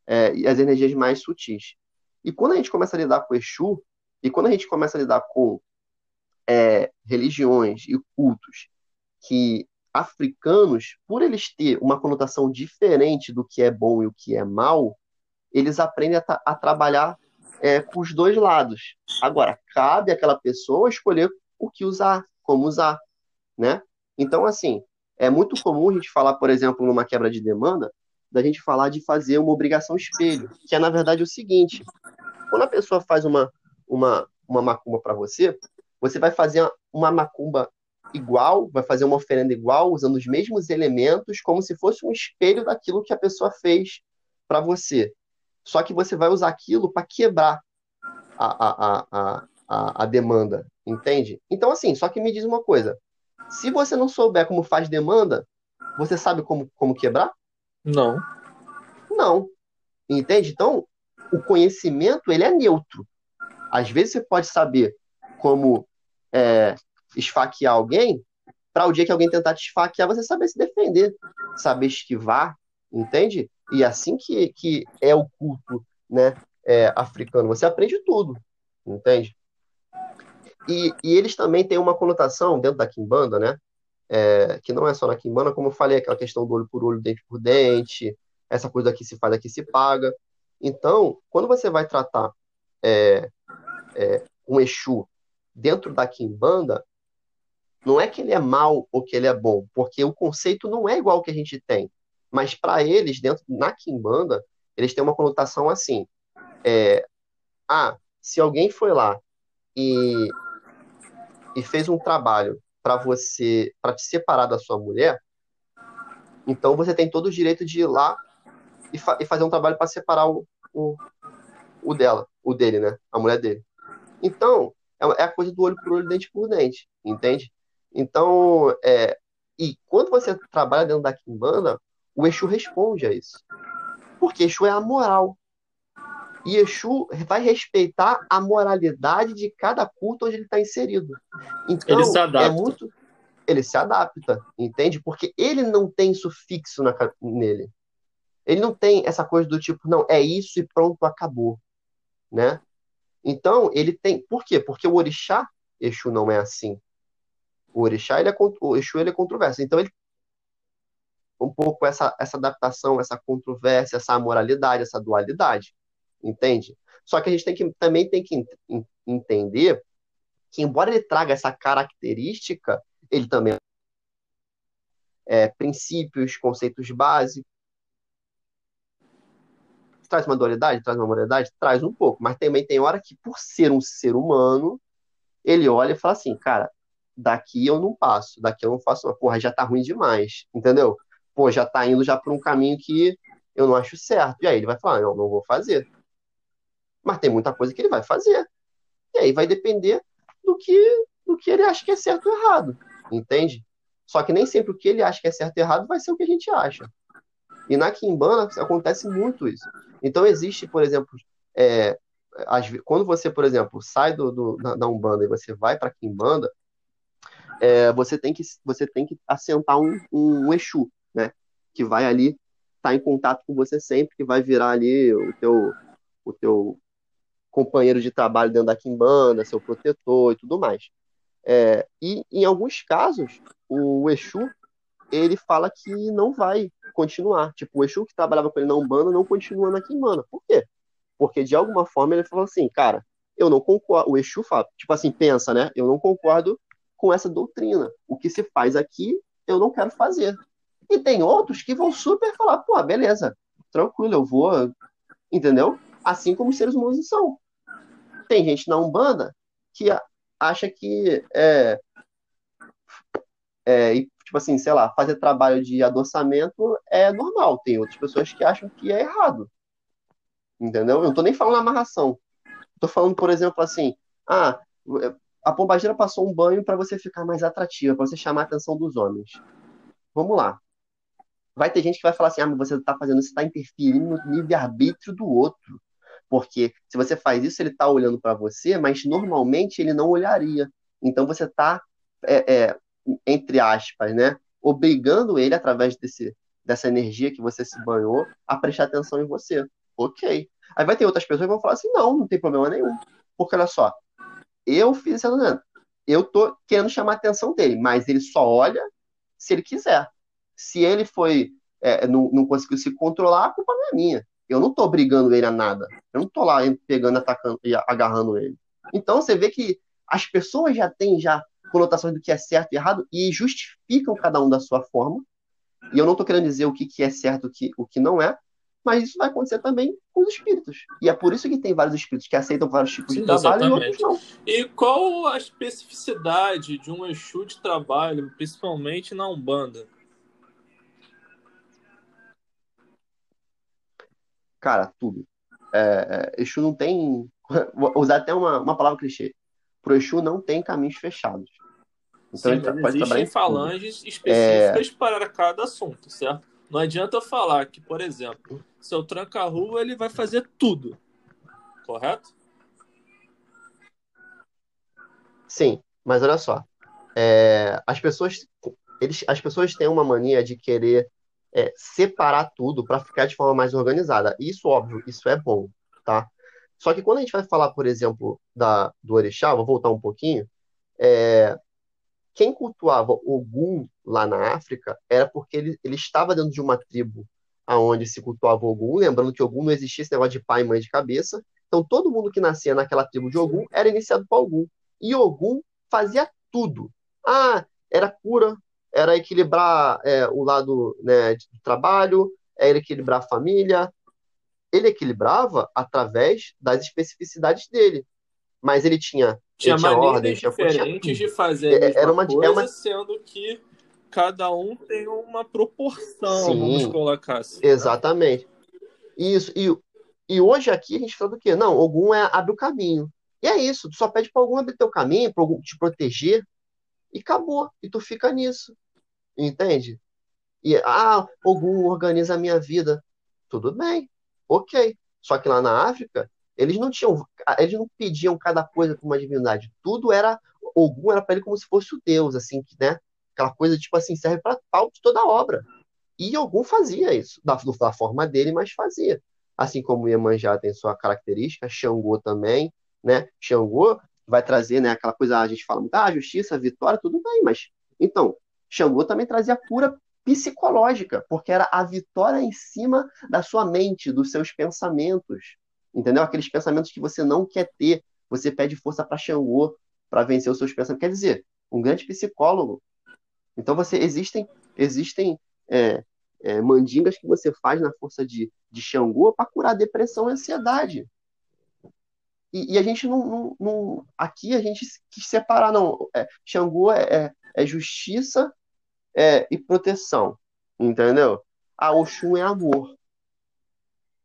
É, e as energias mais sutis. E quando a gente começa a lidar com Exu, e quando a gente começa a lidar com é, religiões e cultos que africanos, por eles ter uma conotação diferente do que é bom e o que é mal, eles aprendem a, a trabalhar é, com os dois lados. Agora, cabe àquela pessoa escolher o que usar, como usar né? Então, assim, é muito comum a gente falar, por exemplo, numa quebra de demanda, da gente falar de fazer uma obrigação espelho, que é, na verdade, o seguinte, quando a pessoa faz uma, uma, uma macumba para você, você vai fazer uma macumba igual, vai fazer uma oferenda igual, usando os mesmos elementos, como se fosse um espelho daquilo que a pessoa fez para você. Só que você vai usar aquilo para quebrar a, a, a, a, a demanda, entende? Então, assim, só que me diz uma coisa: se você não souber como faz demanda, você sabe como, como quebrar? Não. Não. Entende? Então, o conhecimento ele é neutro. Às vezes você pode saber como é, esfaquear alguém, para o dia que alguém tentar te esfaquear, você saber se defender, saber esquivar, entende? E assim que, que é o culto né, é, africano, você aprende tudo, entende? E, e eles também têm uma conotação dentro da Kimbanda, né? É, que não é só na Kimbanda, como eu falei, aquela questão do olho por olho, dente por dente, essa coisa aqui se faz, aqui se paga. Então, quando você vai tratar é, é, um Exu dentro da Kimbanda, não é que ele é mal ou que ele é bom, porque o conceito não é igual ao que a gente tem. Mas para eles, dentro na Kimbanda, eles têm uma conotação assim: é, ah, se alguém foi lá e e fez um trabalho para você, para te separar da sua mulher, então você tem todo o direito de ir lá e, fa e fazer um trabalho para separar o, o, o, dela, o dele, né? A mulher dele. Então, é, é a coisa do olho por olho, dente por dente, entende? Então, é, e quando você trabalha dentro da Kimbanda, o Exu responde a isso. Porque Exu é a moral. E Exu vai respeitar a moralidade de cada culto onde ele está inserido. Então, ele se adapta. É muito... Ele se adapta, entende? Porque ele não tem sufixo na... nele. Ele não tem essa coisa do tipo, não, é isso e pronto, acabou. Né? Então, ele tem. Por quê? Porque o orixá, Exu não é assim. O orixá, ele é, o Exu, ele é controverso. Então, ele um pouco essa, essa adaptação, essa controvérsia, essa moralidade, essa dualidade entende? Só que a gente tem que, também tem que entender que, embora ele traga essa característica, ele também é, princípios, conceitos básicos. Traz uma dualidade, traz uma moralidade, traz um pouco, mas também tem hora que, por ser um ser humano, ele olha e fala assim, cara, daqui eu não passo, daqui eu não faço uma porra, já tá ruim demais, entendeu? Pô, já tá indo já por um caminho que eu não acho certo. E aí ele vai falar, não, não vou fazer mas tem muita coisa que ele vai fazer. E aí vai depender do que, do que ele acha que é certo ou errado, entende? Só que nem sempre o que ele acha que é certo ou errado vai ser o que a gente acha. E na Kimbanda acontece muito isso. Então existe, por exemplo, é, as, quando você, por exemplo, sai do, do da, da, Umbanda e você vai para Kimbanda, é, você tem que você tem que assentar um, um, um Exu, né? Que vai ali estar tá em contato com você sempre, que vai virar ali o teu o teu companheiro de trabalho dentro da Kimbanda, seu protetor e tudo mais. É, e em alguns casos, o Exu ele fala que não vai continuar. Tipo, o Exu que trabalhava com ele na Umbanda não continua na Kimbanda. Por quê? Porque de alguma forma ele falou assim, cara, eu não concordo. O Exu fala, tipo assim, pensa, né? Eu não concordo com essa doutrina. O que se faz aqui, eu não quero fazer. E tem outros que vão super falar, pô, beleza, tranquilo, eu vou, entendeu? Assim como os seres humanos são. Tem gente na Umbanda que acha que é, é, tipo assim, sei lá, fazer trabalho de adoçamento é normal. Tem outras pessoas que acham que é errado. Entendeu? Eu não tô nem falando amarração. Tô falando, por exemplo, assim, Ah, a pombagira passou um banho para você ficar mais atrativa, para você chamar a atenção dos homens. Vamos lá. Vai ter gente que vai falar assim: ah, mas você está fazendo isso, está interferindo no livre-arbítrio do outro. Porque se você faz isso, ele está olhando para você, mas normalmente ele não olharia. Então você está, é, é, entre aspas, né, obrigando ele, através desse, dessa energia que você se banhou, a prestar atenção em você. Ok. Aí vai ter outras pessoas que vão falar assim: não, não tem problema nenhum. Porque olha só, eu fiz essa né? Eu tô querendo chamar a atenção dele, mas ele só olha se ele quiser. Se ele foi, é, não, não conseguiu se controlar, a culpa não é minha. Eu não tô brigando ele a nada. Eu não tô lá pegando, atacando e agarrando ele. Então você vê que as pessoas já têm já conotações do que é certo e errado e justificam cada um da sua forma. E eu não estou querendo dizer o que, que é certo e o que não é, mas isso vai acontecer também com os espíritos. E é por isso que tem vários espíritos que aceitam vários tipos Sim, de trabalho exatamente. e outros não. E qual a especificidade de um Exu de trabalho, principalmente na Umbanda? Cara, tudo. É, é, Exu não tem. Vou usar até uma, uma palavra clichê. Pro Exu não tem caminhos fechados. Então Sim, ele pode existem falanges específicas é... para cada assunto, certo? Não adianta eu falar que, por exemplo, seu tranca-rua ele vai fazer tudo. Correto? Sim, mas olha só. É, as pessoas eles, as pessoas têm uma mania de querer é, separar tudo para ficar de forma mais organizada. Isso, óbvio, isso é bom, tá? Só que quando a gente vai falar, por exemplo, da, do Orixá, vou voltar um pouquinho, é, quem cultuava Ogum lá na África era porque ele, ele estava dentro de uma tribo aonde se cultuava Ogum, lembrando que Ogum não existia esse negócio de pai e mãe de cabeça. Então todo mundo que nascia naquela tribo de Ogum era iniciado por Ogum. E Ogum fazia tudo. Ah, era cura, era equilibrar é, o lado né, do trabalho, era equilibrar a família. Ele equilibrava através das especificidades dele. Mas ele tinha tinha, tinha ordem, tinha diferentes de fazer é, era uma, coisa, é uma... sendo que cada um tem uma proporção, Sim, vamos colocar assim. Né? Exatamente. Isso. E, e hoje aqui a gente fala do quê? Não, algum é abre o caminho. E é isso, tu só pede para algum abrir teu caminho, para algum te proteger, e acabou. E tu fica nisso. Entende? E, ah, algum organiza a minha vida. Tudo bem, ok. Só que lá na África, eles não tinham, eles não pediam cada coisa para uma divindade. Tudo era, Ogum era para ele como se fosse o Deus, assim, que, né? Aquela coisa, tipo assim, serve para pau de toda a obra. E Ogum fazia isso, da, da forma dele, mas fazia. Assim como Iemanjá tem sua característica, Xangô também, né? Xangô vai trazer, né, aquela coisa, a gente fala muito, ah, justiça, vitória, tudo bem, mas, então, Xangô também trazia cura psicológica, porque era a vitória em cima da sua mente, dos seus pensamentos, Entendeu? Aqueles pensamentos que você não quer ter, você pede força para Xangô para vencer os seus pensamentos. Quer dizer, um grande psicólogo. Então você existem existem é, é, mandingas que você faz na força de, de Xangô para curar depressão e ansiedade. E, e a gente não, não, não, Aqui a gente quis separar, não. É, Xangô é, é, é justiça é, e proteção. Entendeu? A Oxum é amor.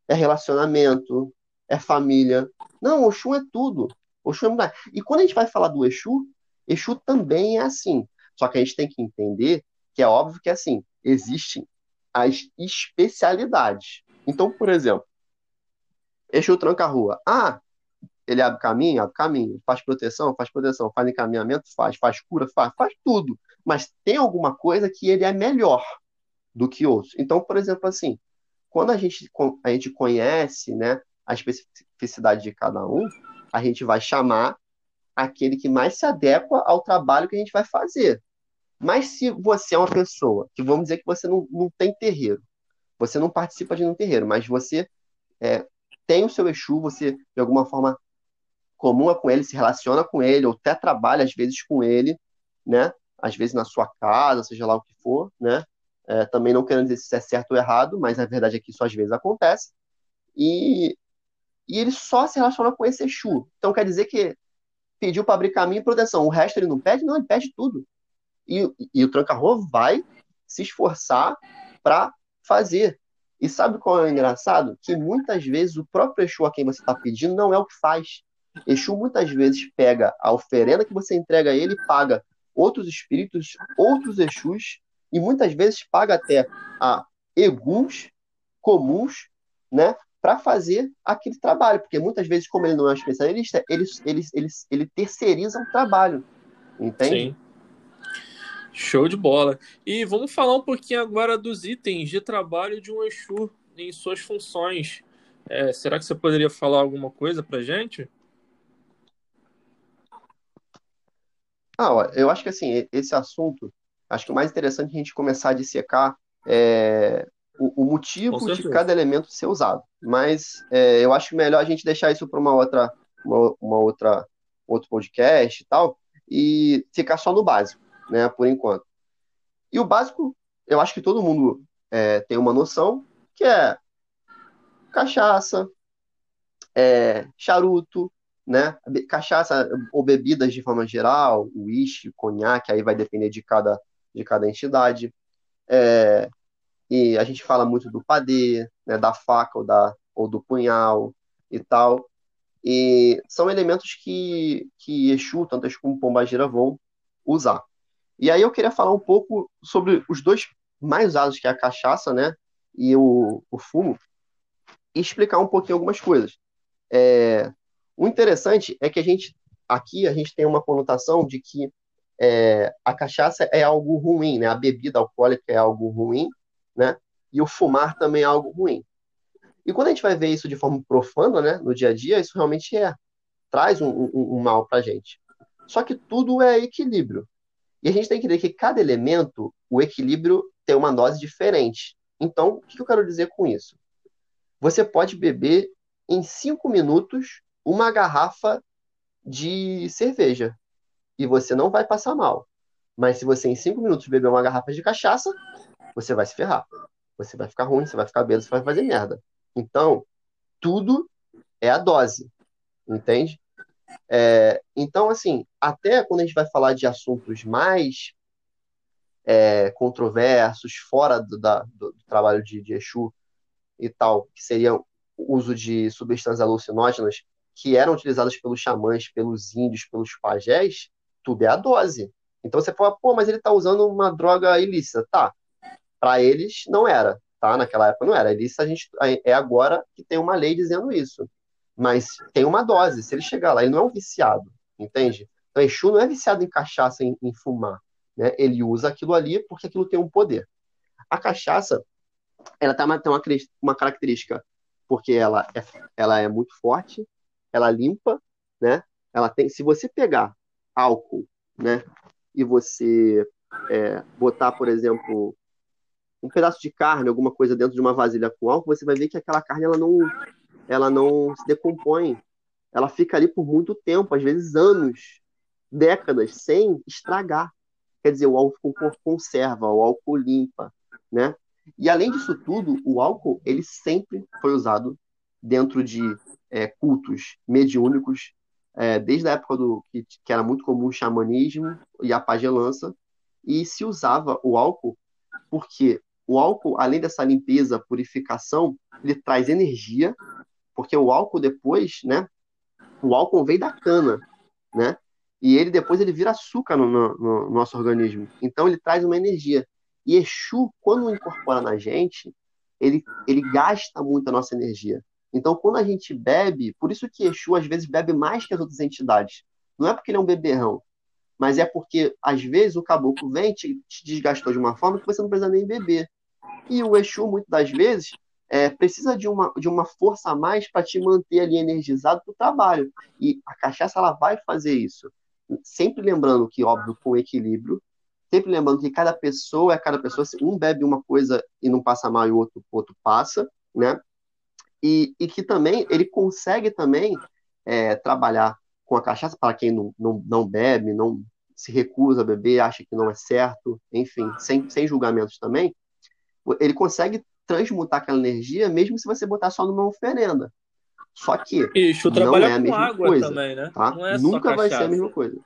É relacionamento, é família. Não, Oxum é tudo. Oxum é muito... E quando a gente vai falar do Exu, Exu também é assim. Só que a gente tem que entender que é óbvio que, assim, existem as especialidades. Então, por exemplo, Exu tranca a rua. Ah, ele abre caminho, abre caminho. Faz proteção, faz proteção. Faz encaminhamento, faz. Faz cura, faz. Faz tudo. Mas tem alguma coisa que ele é melhor do que outros. Então, por exemplo, assim, quando a gente, a gente conhece, né, a especificidade de cada um, a gente vai chamar aquele que mais se adequa ao trabalho que a gente vai fazer. Mas se você é uma pessoa que vamos dizer que você não, não tem terreiro, você não participa de um terreiro, mas você é, tem o seu Exu, você de alguma forma comum com ele, se relaciona com ele, ou até trabalha às vezes com ele, né? Às vezes na sua casa, seja lá o que for, né? É, também não querendo dizer se é certo ou errado, mas a verdade é que isso às vezes acontece. E e ele só se relaciona com esse Exu. Então quer dizer que pediu para abrir caminho e proteção. O resto ele não pede? Não, ele pede tudo. E, e o Tranca-Rua vai se esforçar para fazer. E sabe qual é o engraçado? Que muitas vezes o próprio Exu a quem você está pedindo não é o que faz. Exu muitas vezes pega a oferenda que você entrega a ele e paga outros espíritos, outros Exus, e muitas vezes paga até a eguns comuns, né, para fazer aquele trabalho, porque muitas vezes, como ele não é um especialista, ele, ele, ele, ele terceiriza o trabalho, entende? Sim. Show de bola. E vamos falar um pouquinho agora dos itens de trabalho de um Exu em suas funções. É, será que você poderia falar alguma coisa para gente? Ah, eu acho que assim, esse assunto, acho que o mais interessante é a gente começar a dissecar é, o, o, motivo de cada elemento ser usado. Mas é, eu acho melhor a gente deixar isso para uma outra, uma, uma, outra, outro podcast e tal, e ficar só no básico, né, por enquanto. E o básico, eu acho que todo mundo é, tem uma noção, que é cachaça, é, charuto, né? Cachaça ou bebidas de forma geral, uísque, conhaque, aí vai depender de cada, de cada entidade. É, e a gente fala muito do padê, né, da faca ou, da, ou do punhal e tal. E são elementos que, que Exu, tanto Exu como Pombagira, vão usar. E aí eu queria falar um pouco sobre os dois mais usados, que é a cachaça né, e o, o fumo, e explicar um pouquinho algumas coisas. É, o interessante é que a gente, aqui, a gente tem uma conotação de que é, a cachaça é algo ruim, né? A bebida alcoólica é algo ruim, né? E o fumar também é algo ruim. E quando a gente vai ver isso de forma profana, né, no dia a dia, isso realmente é traz um, um, um mal para gente. Só que tudo é equilíbrio. E a gente tem que entender que cada elemento, o equilíbrio tem uma dose diferente. Então, o que eu quero dizer com isso? Você pode beber em cinco minutos uma garrafa de cerveja e você não vai passar mal. Mas se você em cinco minutos beber uma garrafa de cachaça, você vai se ferrar. Você vai ficar ruim, você vai ficar bêbado, você vai fazer merda. Então, tudo é a dose, entende? É, então, assim, até quando a gente vai falar de assuntos mais é, controversos, fora do, da, do, do trabalho de, de Exu e tal, que seria o uso de substâncias alucinógenas, que eram utilizadas pelos xamãs, pelos índios, pelos pajés, tudo é a dose. Então você fala, pô, mas ele está usando uma droga ilícita. Tá. Para eles não era, tá? Naquela época não era. Ilícita a gente é agora que tem uma lei dizendo isso. Mas tem uma dose. Se ele chegar lá, ele não é um viciado, entende? Então Exu não é viciado em cachaça, em, em fumar. Né? Ele usa aquilo ali porque aquilo tem um poder. A cachaça, ela tem uma, tem uma, uma característica, porque ela é, ela é muito forte, ela limpa, né? Ela tem, se você pegar álcool, né, e você é, botar, por exemplo, um pedaço de carne, alguma coisa dentro de uma vasilha com álcool, você vai ver que aquela carne ela não, ela não se decompõe. Ela fica ali por muito tempo, às vezes anos, décadas, sem estragar. Quer dizer, o álcool conserva, o álcool limpa, né? E além disso tudo, o álcool ele sempre foi usado dentro de é, cultos mediúnicos, é, desde a época do que, que, era muito comum o xamanismo e a pagelança, e se usava o álcool porque o álcool, além dessa limpeza, purificação, ele traz energia, porque o álcool depois, né, o álcool veio da cana, né, e ele depois ele vira açúcar no, no, no nosso organismo, então ele traz uma energia. E Exu, quando incorpora na gente, ele, ele gasta muito a nossa energia. Então, quando a gente bebe, por isso que Exu às vezes bebe mais que as outras entidades. Não é porque ele é um beberrão, mas é porque às vezes o caboclo vem te, te desgastou de uma forma que você não precisa nem beber. E o Exu, muitas das vezes, é, precisa de uma, de uma força a mais para te manter ali energizado para o trabalho. E a cachaça ela vai fazer isso. Sempre lembrando que, óbvio, com equilíbrio, sempre lembrando que cada pessoa é cada pessoa. Um bebe uma coisa e não passa mal e o outro, o outro passa, né? E, e que também ele consegue também é, trabalhar com a cachaça para quem não, não, não bebe, não se recusa a beber, acha que não é certo, enfim, sem, sem julgamentos também, ele consegue transmutar aquela energia mesmo se você botar só numa oferenda. Só que Isso, não é a mesma coisa, também, né? tá? É Nunca vai ser a mesma coisa.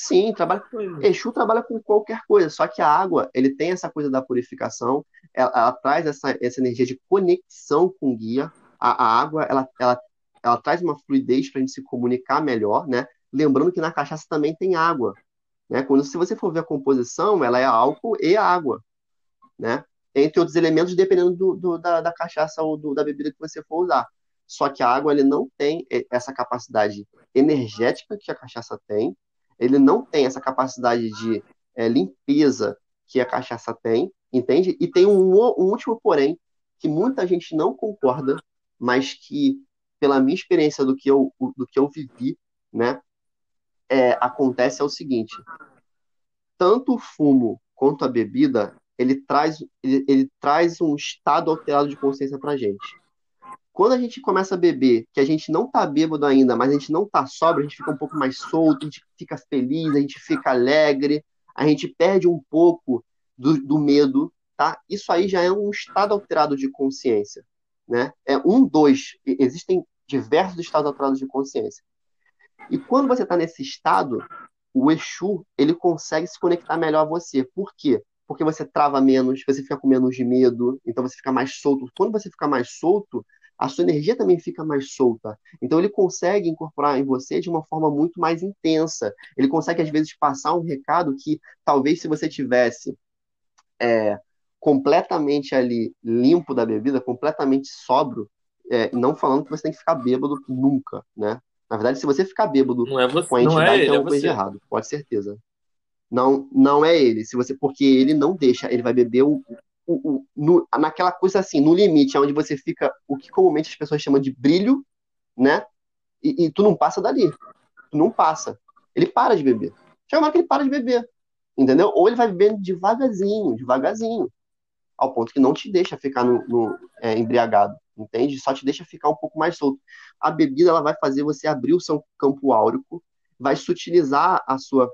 Sim, trabalha. Exu trabalha com qualquer coisa, só que a água, ele tem essa coisa da purificação, ela, ela traz essa, essa energia de conexão com o guia. A, a, água, ela, ela, ela traz uma fluidez para a gente se comunicar melhor, né? Lembrando que na cachaça também tem água, né? Quando se você for ver a composição, ela é álcool e água, né? Entre outros elementos, dependendo do, do da, da, cachaça ou do, da bebida que você for usar. Só que a água ele não tem essa capacidade energética que a cachaça tem, ele não tem essa capacidade de é, limpeza que a cachaça tem, entende? E tem um, um último porém que muita gente não concorda, mas que pela minha experiência do que eu do que eu vivi, né, é, acontece é o seguinte: tanto o fumo quanto a bebida ele traz ele, ele traz um estado alterado de consciência para gente. Quando a gente começa a beber, que a gente não tá bêbado ainda, mas a gente não tá sóbrio, a gente fica um pouco mais solto, a gente fica feliz, a gente fica alegre, a gente perde um pouco do, do medo, tá? Isso aí já é um estado alterado de consciência, né? É um, dois. Existem diversos estados alterados de consciência. E quando você está nesse estado, o Exu ele consegue se conectar melhor a você. Por quê? Porque você trava menos, você fica com menos de medo, então você fica mais solto. Quando você fica mais solto, a sua energia também fica mais solta. Então ele consegue incorporar em você de uma forma muito mais intensa. Ele consegue às vezes passar um recado que talvez se você tivesse é, completamente ali limpo da bebida, completamente sóbrio, é, não falando que você tem que ficar bêbado nunca, né? Na verdade, se você ficar bêbado não é você, com a entidade, não é ele, tem é alguma coisa de errado, pode certeza. Não, não é ele. Se você, porque ele não deixa, ele vai beber o, o, o no, naquela coisa assim, no limite, onde você fica o que comumente as pessoas chamam de brilho, né? E, e tu não passa dali. Tu não passa. Ele para de beber. Chega uma hora que ele para de beber. Entendeu? Ou ele vai bebendo devagarzinho, devagarzinho. Ao ponto que não te deixa ficar no, no é, embriagado. Entende? Só te deixa ficar um pouco mais solto. A bebida ela vai fazer você abrir o seu campo áurico, vai sutilizar a sua.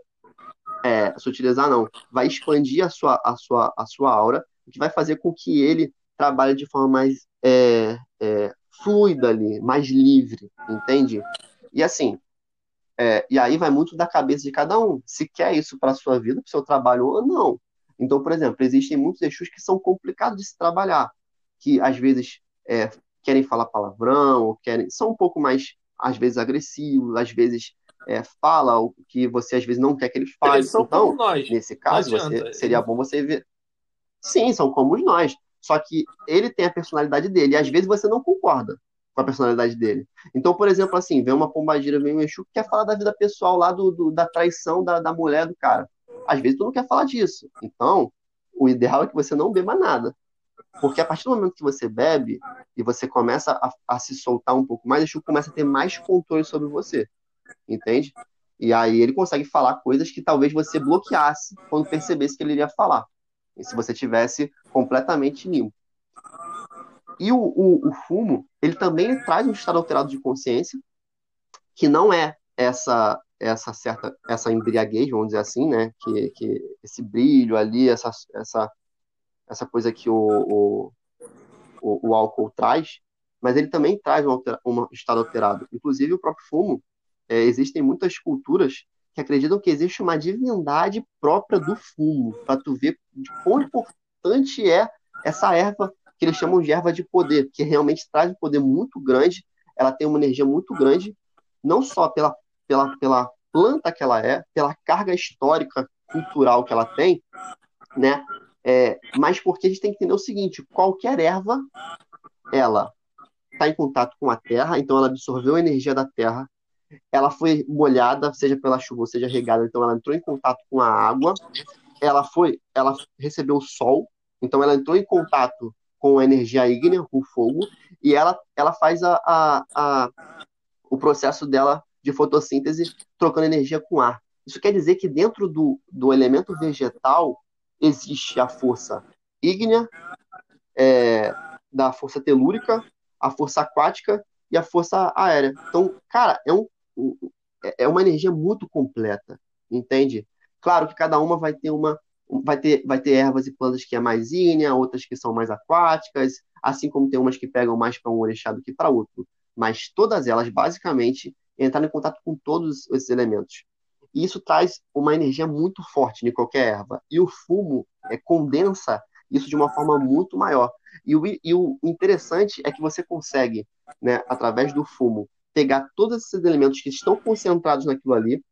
É, sutilizar não, vai expandir a sua, a sua, a sua aura, o que vai fazer com que ele trabalhe de forma mais é, é, fluida ali, mais livre, entende? E assim, é, e aí vai muito da cabeça de cada um, se quer isso para a sua vida, para o seu trabalho ou não. Então, por exemplo, existem muitos Exus que são complicados de se trabalhar, que às vezes é, querem falar palavrão, ou querem, são um pouco mais, às vezes, agressivos, às vezes é, fala o que você às vezes não quer que ele fale. Eles então, nesse caso, você, seria bom você ver. Sim, são como nós. Só que ele tem a personalidade dele, e às vezes você não concorda com a personalidade dele. Então, por exemplo, assim, vem uma pombagira, vem um Exu que quer falar da vida pessoal lá, do, do da traição da, da mulher do cara. Às vezes tu não quer falar disso. Então, o ideal é que você não beba nada. Porque a partir do momento que você bebe e você começa a, a se soltar um pouco mais, o Exu começa a ter mais controle sobre você. Entende? E aí ele consegue falar coisas que talvez você bloqueasse quando percebesse que ele iria falar. Se você tivesse completamente limpo. E o, o, o, fumo, ele também traz um estado alterado de consciência, que não é essa essa certa essa embriaguez, vamos dizer assim, né? Que, que esse brilho ali, essa, essa, essa coisa que o, o, o, álcool traz, mas ele também traz um, um estado alterado. Inclusive, o próprio fumo, é, existem muitas culturas que acreditam que existe uma divindade própria do fumo, para tu ver de quão importante é essa erva que eles chamam de erva de poder, que realmente traz um poder muito grande, ela tem uma energia muito grande, não só pela, pela, pela planta que ela é, pela carga histórica, cultural que ela tem, né? É, mas porque a gente tem que entender o seguinte: qualquer erva, ela está em contato com a terra, então ela absorveu a energia da terra, ela foi molhada, seja pela chuva, seja regada, então ela entrou em contato com a água, ela foi, ela recebeu o sol, então ela entrou em contato com a energia ígnea, com o fogo, e ela, ela faz a, a, a, o processo dela de fotossíntese trocando energia com ar. Isso quer dizer que dentro do, do elemento vegetal existe a força ígnea, é, da força telúrica, a força aquática e a força aérea. Então, cara, é, um, é uma energia muito completa, entende? Claro que cada uma vai ter uma vai ter, vai ter ervas e plantas que é mais ígnea, outras que são mais aquáticas, assim como tem umas que pegam mais para um orixá do que para outro. Mas todas elas, basicamente, entraram em contato com todos esses elementos. E isso traz uma energia muito forte em qualquer erva. E o fumo é, condensa isso de uma forma muito maior. E o, e o interessante é que você consegue, né, através do fumo, pegar todos esses elementos que estão concentrados naquilo ali.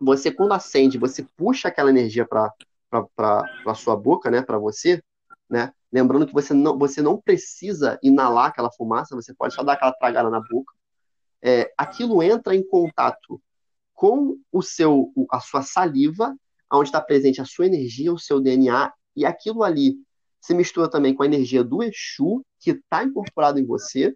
Você, quando acende, você puxa aquela energia para a sua boca, né, para você, né? Lembrando que você não, você não precisa inalar aquela fumaça, você pode só dar aquela tragada na boca. É, aquilo entra em contato com o seu, a sua saliva, onde está presente a sua energia, o seu DNA, e aquilo ali se mistura também com a energia do Exu, que está incorporado em você.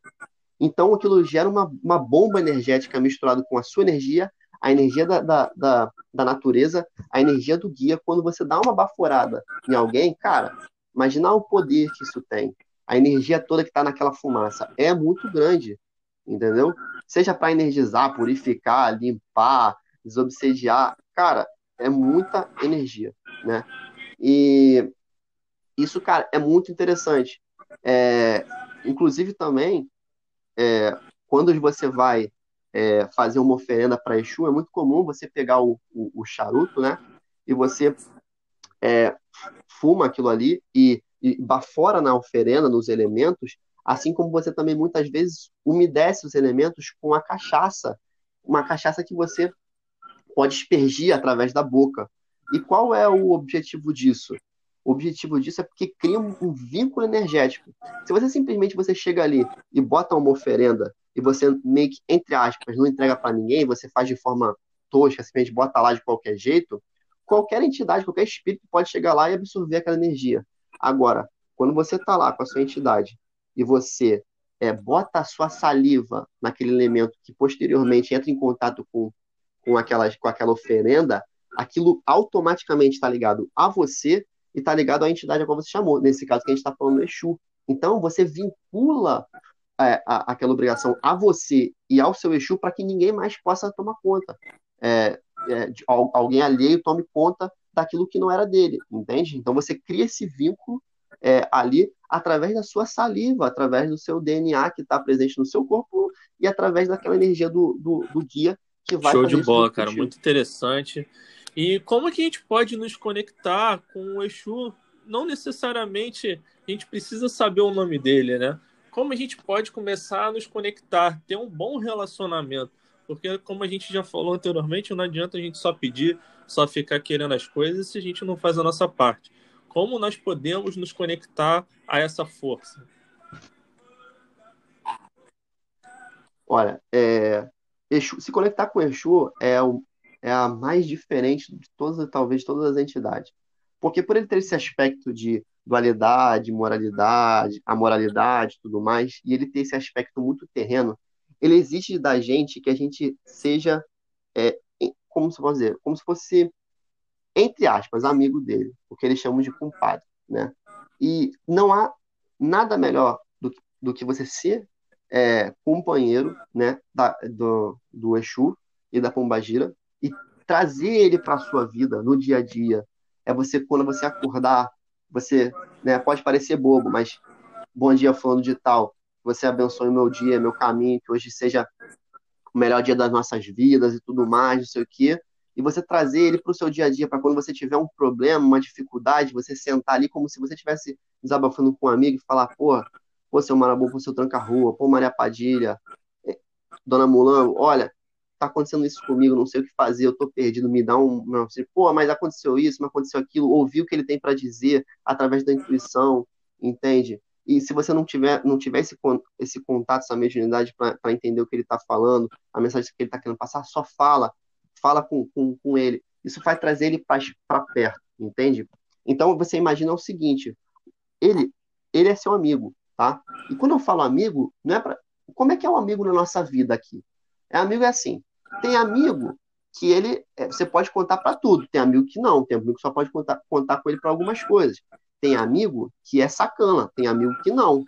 Então, aquilo gera uma, uma bomba energética misturada com a sua energia, a energia da, da, da, da natureza, a energia do guia. Quando você dá uma baforada em alguém, cara, Imaginar o poder que isso tem. A energia toda que está naquela fumaça é muito grande, entendeu? Seja para energizar, purificar, limpar, desobsediar, cara, é muita energia, né? E isso, cara, é muito interessante. É, inclusive também, é, quando você vai é, fazer uma oferenda para Exu, é muito comum você pegar o, o, o charuto, né? E você é, fuma aquilo ali e, e bafora na oferenda, nos elementos, assim como você também muitas vezes umedece os elementos com a cachaça, uma cachaça que você pode espergir através da boca. E qual é o objetivo disso? O objetivo disso é porque cria um, um vínculo energético. Se você simplesmente você chega ali e bota uma oferenda e você meio que, entre aspas, não entrega para ninguém, você faz de forma tosca, simplesmente bota lá de qualquer jeito, qualquer entidade, qualquer espírito pode chegar lá e absorver aquela energia. Agora, quando você está lá com a sua entidade e você é, bota a sua saliva naquele elemento que posteriormente entra em contato com, com, aquela, com aquela oferenda, aquilo automaticamente está ligado a você e está ligado à entidade a qual você chamou. Nesse caso que a gente está falando do Exu. Então, você vincula é, a, aquela obrigação a você e ao seu Exu para que ninguém mais possa tomar conta. É, é, de, alguém alheio tome conta daquilo que não era dele, entende? Então você cria esse vínculo é, ali através da sua saliva, através do seu DNA que está presente no seu corpo e através daquela energia do, do, do guia que vai Show de bola, cara, muito interessante. E como que a gente pode nos conectar com o Exu? Não necessariamente a gente precisa saber o nome dele, né? Como a gente pode começar a nos conectar, ter um bom relacionamento? Porque, como a gente já falou anteriormente, não adianta a gente só pedir, só ficar querendo as coisas se a gente não faz a nossa parte. Como nós podemos nos conectar a essa força? Olha, é, Exu, se conectar com o Exu é, o, é a mais diferente de todas, talvez, todas as entidades. Porque por ele ter esse aspecto de dualidade, moralidade, a moralidade tudo mais, e ele ter esse aspecto muito terreno, ele exige da gente que a gente seja, é, como se dizer, como se fosse, entre aspas, amigo dele, o que eles chamam de compadre, né? E não há nada melhor do, do que você ser é, companheiro, né, da, do, do Exu e da Pombagira e trazer ele para a sua vida no dia a dia. É você, quando você acordar, você, né, pode parecer bobo, mas bom dia falando de tal, você abençoe meu dia, meu caminho, que hoje seja o melhor dia das nossas vidas e tudo mais, não sei o quê. E você trazer ele para o seu dia a dia, para quando você tiver um problema, uma dificuldade, você sentar ali como se você estivesse desabafando com um amigo e falar, pô, pô, seu Marabu, pô, seu Tranca-Rua, pô, Maria Padilha, eh, Dona Mulambo, olha, tá acontecendo isso comigo, não sei o que fazer, eu tô perdido, me dá um, não, assim, pô, mas aconteceu isso, mas aconteceu aquilo, ouvir o que ele tem para dizer através da intuição, entende? E se você não tiver, não tiver esse, esse contato, essa mediunidade para entender o que ele está falando, a mensagem que ele está querendo passar, só fala, fala com, com, com ele. Isso vai trazer ele para perto, entende? Então você imagina o seguinte: ele, ele é seu amigo, tá? E quando eu falo amigo, não é para. Como é que é o um amigo na nossa vida aqui? É amigo é assim. Tem amigo que ele é, você pode contar para tudo. Tem amigo que não. Tem amigo que só pode contar, contar com ele para algumas coisas. Tem amigo que é sacana, tem amigo que não.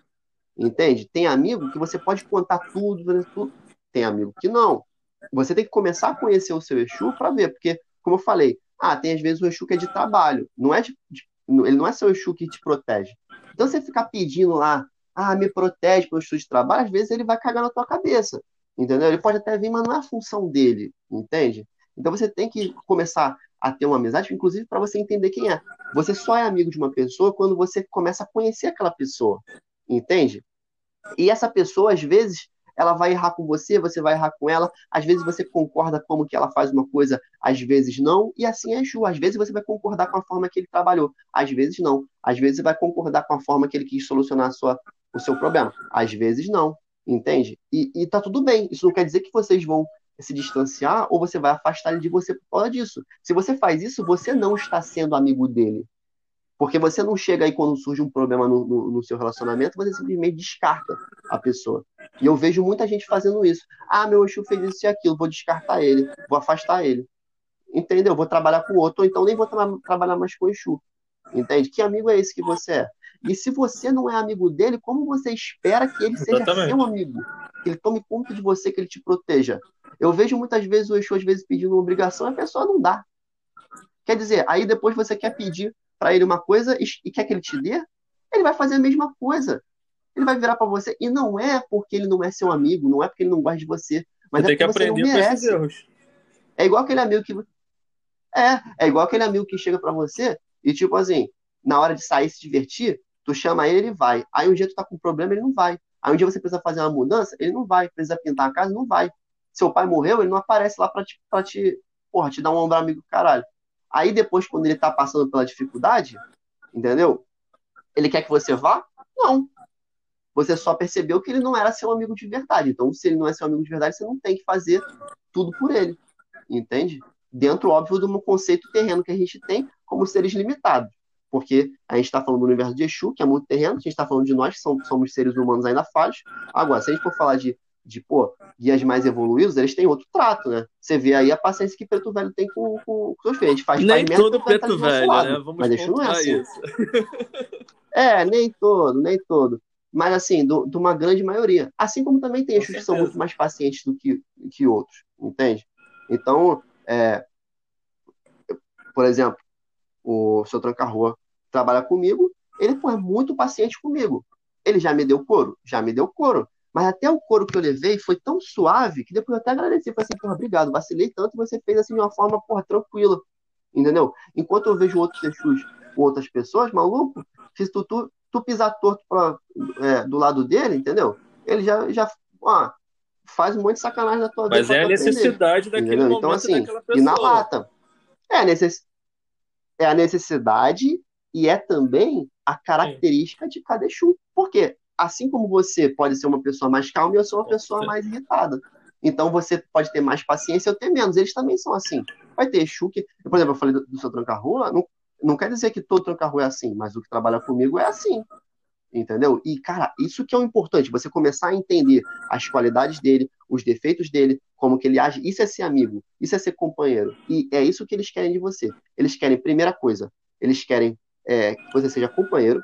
Entende? Tem amigo que você pode contar tudo, tudo. Tem amigo que não. Você tem que começar a conhecer o seu Exu para ver, porque, como eu falei, ah, tem às vezes o Exu que é de trabalho. Não é de, de, ele não é seu Exu que te protege. Então, você ficar pedindo lá, ah, me protege pelo Exu de trabalho, às vezes ele vai cagar na tua cabeça. Entendeu? Ele pode até vir, mas não é a função dele, entende? Então você tem que começar a ter uma amizade, inclusive para você entender quem é. Você só é amigo de uma pessoa quando você começa a conhecer aquela pessoa, entende? E essa pessoa, às vezes, ela vai errar com você, você vai errar com ela. Às vezes você concorda como que ela faz uma coisa, às vezes não. E assim é Exu. Às vezes você vai concordar com a forma que ele trabalhou, às vezes não. Às vezes você vai concordar com a forma que ele quis solucionar sua, o seu problema, às vezes não. Entende? E, e tá tudo bem. Isso não quer dizer que vocês vão se distanciar ou você vai afastar ele de você por causa disso. Se você faz isso, você não está sendo amigo dele. Porque você não chega aí quando surge um problema no, no, no, seu relacionamento, você simplesmente descarta a pessoa. E eu vejo muita gente fazendo isso. Ah, meu Exu fez isso e aquilo, vou descartar ele, vou afastar ele. Entendeu? Vou trabalhar com outro, ou então nem vou tra trabalhar mais com o Exu. Entende? Que amigo é esse que você é? E se você não é amigo dele, como você espera que ele seja Exatamente. seu amigo? Que ele tome conta de você, que ele te proteja. Eu vejo muitas vezes o Exu, às vezes, pedindo uma obrigação e a pessoa não dá. Quer dizer, aí depois você quer pedir para ele uma coisa e, quer que ele te dê, ele vai fazer a mesma coisa. Ele vai virar para você. E não é porque ele não é seu amigo, não é porque ele não gosta de você, mas você é porque você não merece. É igual aquele amigo que. É, é igual aquele amigo que chega para você e, tipo assim, na hora de sair se divertir, tu chama ele, ele vai. Aí um dia tu tá com um problema, ele não vai. Aí um dia você precisa fazer uma mudança, ele não vai. Precisa pintar a casa, não vai. Seu pai morreu, ele não aparece lá pra te, pra te porra, te dar um ombro amigo caralho. Aí depois, quando ele tá passando pela dificuldade, entendeu? Ele quer que você vá? Não. Você só percebeu que ele não era seu amigo de verdade. Então, se ele não é seu amigo de verdade, você não tem que fazer tudo por ele. Entende? Dentro, óbvio, de um conceito terreno que a gente tem como seres limitados. Porque a gente está falando do universo de Exu, que é muito terreno, a gente está falando de nós, que somos, seres humanos ainda falhos. Agora, se a gente for falar de de, pô, guias mais evoluídos, eles têm outro trato, né? Você vê aí a paciência que Preto Velho tem com, com, com seus filhos. A gente faz Nem todo Preto Velho, lado, né? Vamos mas deixa não é assim. Isso. é, nem todo, nem todo. Mas, assim, do, de uma grande maioria. Assim como também tem eixos que são muito mais pacientes do que, que outros, entende? Então, é, por exemplo, o seu Tranca-Rua trabalha comigo, ele é muito paciente comigo. Ele já me deu couro? Já me deu couro. Mas até o couro que eu levei foi tão suave que depois eu até agradeci. Falei assim, porra, obrigado, vacilei tanto e você fez assim de uma forma, porra, tranquila. Entendeu? Enquanto eu vejo outros Exus com outras pessoas, maluco, se tu, tu, tu pisar torto pra, é, do lado dele, entendeu? Ele já, já ó, faz um monte de sacanagem na tua vida. Mas é a necessidade daquele entendeu? momento então, assim, E na lata. É a, necess... é a necessidade e é também a característica de cada Exu. Por quê? assim como você pode ser uma pessoa mais calma, eu sou uma pessoa mais irritada. Então você pode ter mais paciência, eu ter menos. Eles também são assim. Vai ter Exu que. Por exemplo, eu falei do, do seu tranca-rua, não, não quer dizer que todo tranca-rua é assim, mas o que trabalha comigo é assim. Entendeu? E, cara, isso que é o importante, você começar a entender as qualidades dele, os defeitos dele, como que ele age. Isso é ser amigo, isso é ser companheiro. E é isso que eles querem de você. Eles querem, primeira coisa, eles querem é, que você seja companheiro,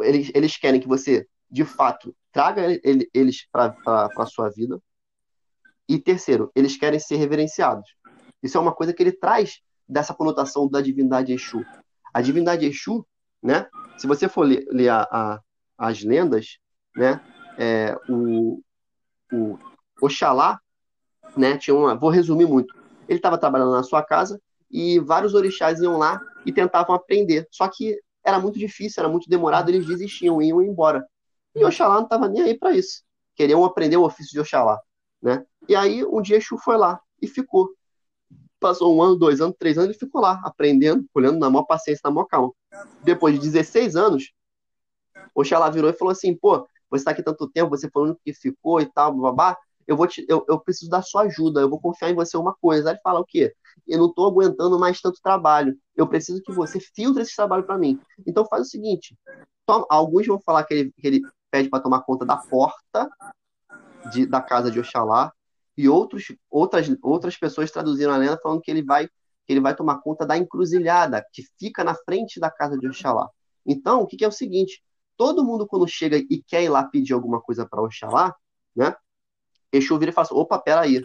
eles, eles querem que você, de fato, traga ele, eles para a sua vida. E terceiro, eles querem ser reverenciados. Isso é uma coisa que ele traz dessa conotação da divindade Exu. A divindade Exu, né? Se você for ler, ler a, a, as lendas, né? É, o, o Oxalá, né? Tinha uma, vou resumir muito. Ele estava trabalhando na sua casa e vários orixás iam lá e tentavam aprender. Só que era muito difícil, era muito demorado, eles desistiam, iam embora. E Oxalá não estava nem aí para isso. Queriam aprender o ofício de Oxalá, né? E aí um dia Exu foi lá e ficou. Passou um ano, dois anos, três anos, ele ficou lá, aprendendo, olhando na maior paciência, na maior calma. Depois de 16 anos, Oxalá virou e falou assim, pô, você está aqui tanto tempo, você falando que ficou e tal, babá, eu vou te, eu, eu preciso da sua ajuda, eu vou confiar em você uma coisa. Aí ele fala o quê? Eu não estou aguentando mais tanto trabalho. Eu preciso que você filtre esse trabalho para mim. Então faz o seguinte: toma, alguns vão falar que ele, que ele pede para tomar conta da porta de, da casa de Oxalá, e outros, outras, outras pessoas traduziram a lenda falando que ele vai que ele vai tomar conta da encruzilhada que fica na frente da casa de Oxalá. Então, o que, que é o seguinte? Todo mundo, quando chega e quer ir lá pedir alguma coisa para Oxalá, né? Exu vira e fala assim, opa, peraí.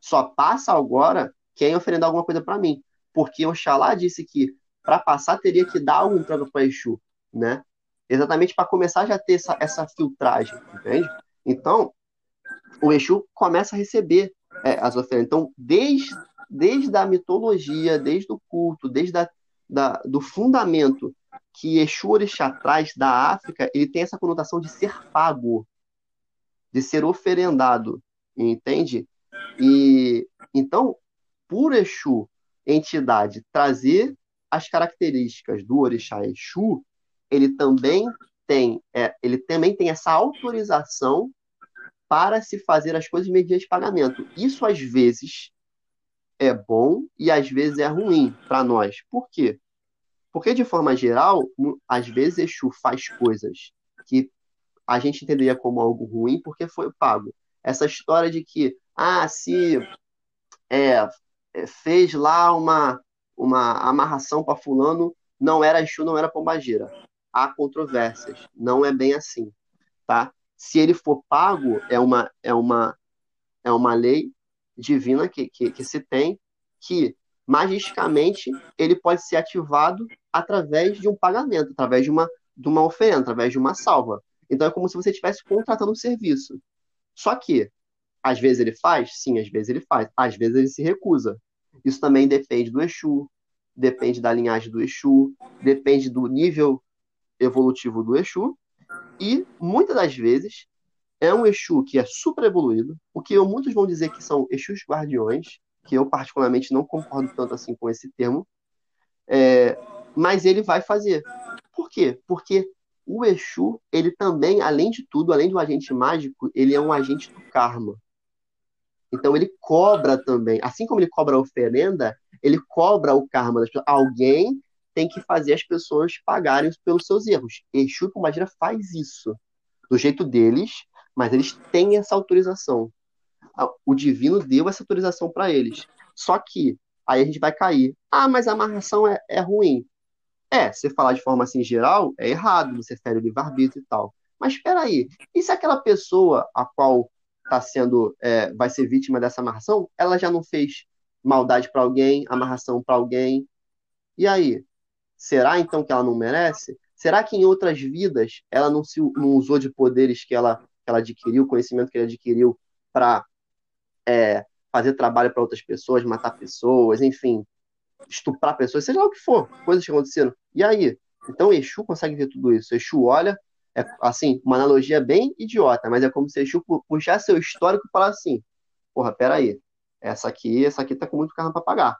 Só passa agora quem oferecer alguma coisa para mim. Porque Oxalá disse que para passar teria que dar em troca para Exu, né? Exatamente para começar já ter essa, essa filtragem, entende? Então, o Exu começa a receber é, as oferendas. Então, desde, desde a mitologia, desde o culto, desde a, da, do fundamento que Exu Orixá traz da África, ele tem essa conotação de ser pago. De ser oferendado, entende? E então, por Exu, entidade, trazer as características do orixá Exu, ele também tem, é, ele também tem essa autorização para se fazer as coisas mediante pagamento. Isso às vezes é bom e às vezes é ruim para nós. Por quê? Porque de forma geral, às vezes Exu faz coisas que a gente entenderia como algo ruim porque foi pago. Essa história de que, ah, se é, é fez lá uma, uma amarração para fulano, não era Exu, não era pombageira. Há controvérsias. Não é bem assim, tá? Se ele for pago, é uma, é uma, é uma lei divina que, que, que se tem que magicamente ele pode ser ativado através de um pagamento, através de uma, de uma oferenda, através de uma salva. Então é como se você estivesse contratando um serviço. Só que, às vezes ele faz? Sim, às vezes ele faz. Às vezes ele se recusa. Isso também depende do Exu, depende da linhagem do Exu, depende do nível evolutivo do Exu e muitas das vezes é um Exu que é super evoluído, o que muitos vão dizer que são Exus guardiões, que eu particularmente não concordo tanto assim com esse termo, é, mas ele vai fazer. Por quê? Porque o Exu, ele também, além de tudo, além do agente mágico, ele é um agente do karma. Então ele cobra também, assim como ele cobra a oferenda, ele cobra o karma das pessoas. Alguém tem que fazer as pessoas pagarem pelos seus erros. Exu e Pombagira faz isso do jeito deles, mas eles têm essa autorização. O divino deu essa autorização para eles. Só que aí a gente vai cair. Ah, mas a amarração é, é ruim. É, você falar de forma assim geral, é errado, você fere o livre-arbítrio e tal. Mas espera aí, e se aquela pessoa a qual está sendo, é, vai ser vítima dessa amarração, ela já não fez maldade para alguém, amarração para alguém? E aí? Será então que ela não merece? Será que em outras vidas ela não, se, não usou de poderes que ela, que ela adquiriu, conhecimento que ela adquiriu para é, fazer trabalho para outras pessoas, matar pessoas, enfim, estuprar pessoas, seja lá o que for, coisas que aconteceram. E aí? Então Exu consegue ver tudo isso. Exu olha, é assim, uma analogia bem idiota, mas é como se Exu puxar seu histórico e falar assim: porra, peraí, essa aqui, essa aqui tá com muito carro para pagar.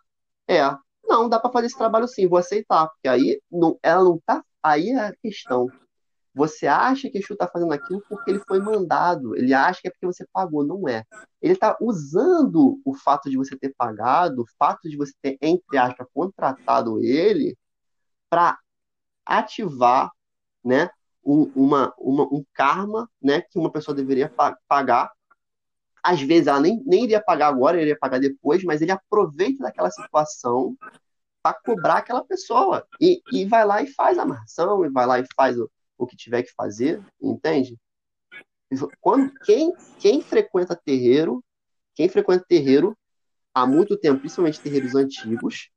É, não, dá para fazer esse trabalho sim, vou aceitar. Porque aí não, ela não tá. Aí é a questão. Você acha que Exu está fazendo aquilo porque ele foi mandado. Ele acha que é porque você pagou. Não é. Ele está usando o fato de você ter pagado, o fato de você ter, entre aspas, contratado ele para ativar né, um, uma, uma, um karma né, que uma pessoa deveria pagar às vezes ela nem, nem iria pagar agora, iria pagar depois, mas ele aproveita daquela situação para cobrar aquela pessoa. E, e vai lá e faz a amarração, e vai lá e faz o, o que tiver que fazer, entende? Quando, quem, quem frequenta terreiro, quem frequenta terreiro há muito tempo, principalmente terreiros antigos,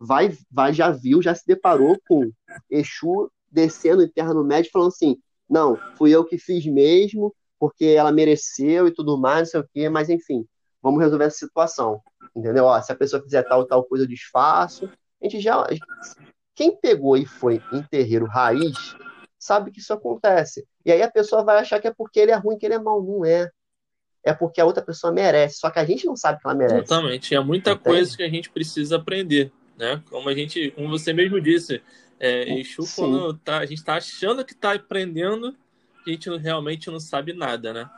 vai, vai já viu, já se deparou com Exu descendo em terra no médio, falando assim: não, fui eu que fiz mesmo, porque ela mereceu e tudo mais, não sei o quê, mas enfim, vamos resolver essa situação. Entendeu? Ó, se a pessoa fizer tal tal coisa, eu desfaço. A gente já. Quem pegou e foi em terreiro raiz, sabe que isso acontece. E aí a pessoa vai achar que é porque ele é ruim, que ele é mal. Não é. É porque a outra pessoa merece. Só que a gente não sabe que ela merece. Exatamente. É muita Entende? coisa que a gente precisa aprender. Né? Como a gente, como você mesmo disse, é, Exu, quando tá, a gente está achando que está aprendendo, a gente realmente não sabe nada, né?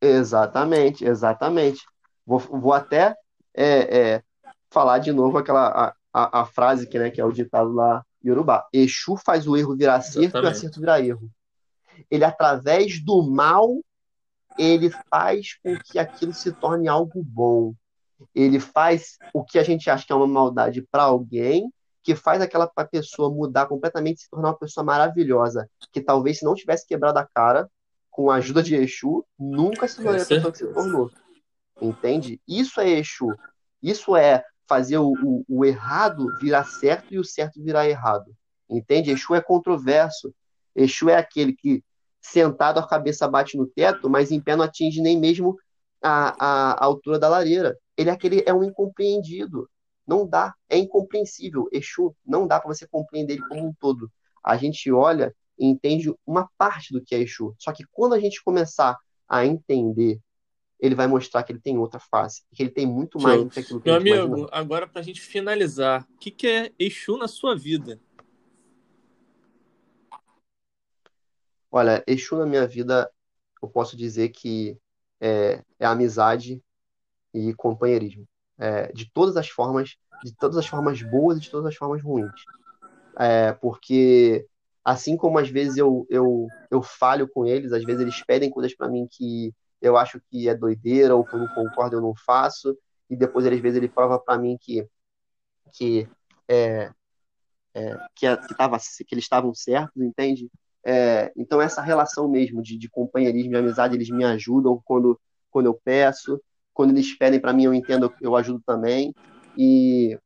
Exatamente, exatamente. Vou, vou até é, é, falar de novo aquela a, a, a, frase que, né, que é o ditado lá Yorubá. Exu faz o erro virar acerto e o acerto virar erro. Ele, através do mal, ele faz com que aquilo se torne algo bom. Ele faz o que a gente acha que é uma maldade para alguém, que faz aquela pessoa mudar completamente se tornar uma pessoa maravilhosa, que talvez se não tivesse quebrado a cara com a ajuda de Exu, nunca se tornaria a pessoa que se tornou. Entende? Isso é Exu. Isso é fazer o, o, o, errado virar certo e o certo virar errado. Entende? Exu é controverso. Exu é aquele que, sentado, a cabeça bate no teto, mas em pé não atinge nem mesmo a, a, a altura da lareira. Ele é aquele é um incompreendido. Não dá, é incompreensível. Exu não dá para você compreender ele como um todo. A gente olha entende uma parte do que é Exu. Só que quando a gente começar a entender, ele vai mostrar que ele tem outra face, que ele tem muito mais Show. do que aquilo que Meu a gente amigo, imagina. agora pra gente finalizar, o que, que é Exu na sua vida? Olha, Exu na minha vida, eu posso dizer que é, é amizade e companheirismo. É, de todas as formas, de todas as formas boas e de todas as formas ruins. É, porque assim como às vezes eu, eu, eu falho com eles, às vezes eles pedem coisas para mim que eu acho que é doideira ou que eu não concordo, eu não faço, e depois às vezes ele prova para mim que que é, é, que, que, tava, que eles estavam certos, entende? É, então essa relação mesmo de, de companheirismo e amizade, eles me ajudam quando, quando eu peço, quando eles pedem para mim, eu entendo, eu ajudo também, e,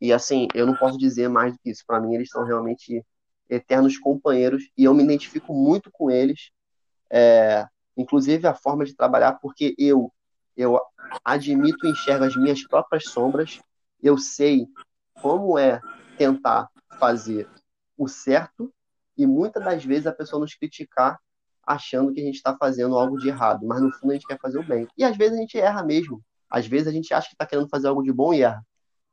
e assim, eu não posso dizer mais do que isso, para mim eles são realmente eternos companheiros, e eu me identifico muito com eles, é, inclusive a forma de trabalhar, porque eu, eu admito e enxergo as minhas próprias sombras, eu sei como é tentar fazer o certo e muitas das vezes a pessoa nos criticar achando que a gente está fazendo algo de errado, mas no fundo a gente quer fazer o bem. E às vezes a gente erra mesmo. Às vezes a gente acha que está querendo fazer algo de bom e erra.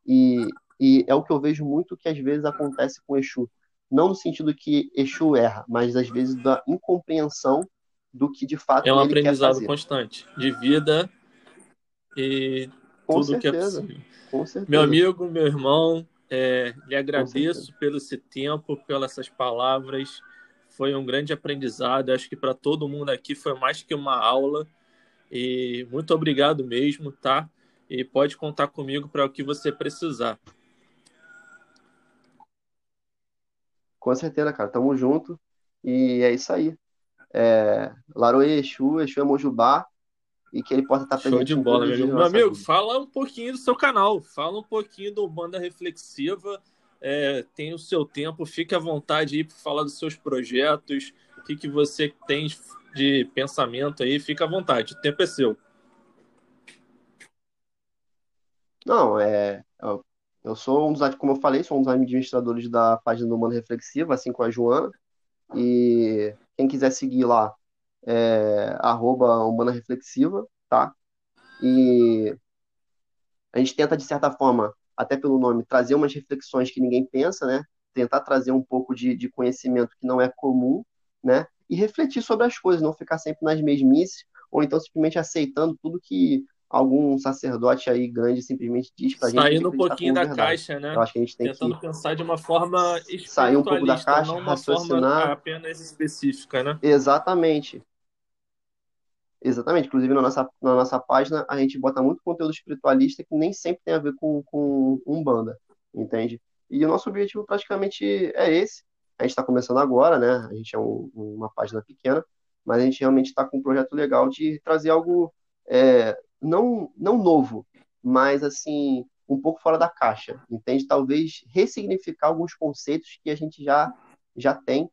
E, e é o que eu vejo muito que às vezes acontece com Exu. Não no sentido que Exu erra, mas às vezes da incompreensão do que de fato É um ele aprendizado constante de vida e Com tudo que é certeza, possível. com certeza. Meu amigo, meu irmão, é, lhe agradeço pelo esse tempo, pelas essas palavras. Foi um grande aprendizado. Acho que para todo mundo aqui foi mais que uma aula. E muito obrigado mesmo, tá? E pode contar comigo para o que você precisar. Com certeza, cara. Tamo junto. E é isso aí. É, Laroê Exu, Exu é Mojubá. E que ele possa estar Show presente de em bola, meu amigo. Meu amigo, fala um pouquinho do seu canal. Fala um pouquinho do Banda Reflexiva. É, tem o seu tempo, fique à vontade aí para falar dos seus projetos, o que, que você tem de pensamento aí, fica à vontade, o tempo é seu. Não, é. Eu, sou um dos, como eu falei, sou um dos administradores da página do Mano Reflexiva, assim como a Joana. E quem quiser seguir lá é arroba Humana Reflexiva, tá? E a gente tenta, de certa forma, até pelo nome, trazer umas reflexões que ninguém pensa, né? Tentar trazer um pouco de, de conhecimento que não é comum, né? E refletir sobre as coisas, não ficar sempre nas mesmices, ou então simplesmente aceitando tudo que algum sacerdote aí grande simplesmente diz pra gente. Saindo um acreditar pouquinho da verdade. caixa, né? Eu acho que a gente tem Tentando que pensar de uma forma sair um pouco da caixa, não uma forma raciocinar. apenas específica, né? Exatamente. Exatamente. Inclusive, na nossa, na nossa página, a gente bota muito conteúdo espiritualista que nem sempre tem a ver com, com Umbanda, entende? E o nosso objetivo praticamente é esse. A gente está começando agora, né? A gente é um- uma página pequena, mas a gente realmente está com um projeto legal de trazer algo é, não, não novo, mas assim, um pouco fora da caixa, entende? Talvez ressignificar alguns conceitos que a gente já, já tem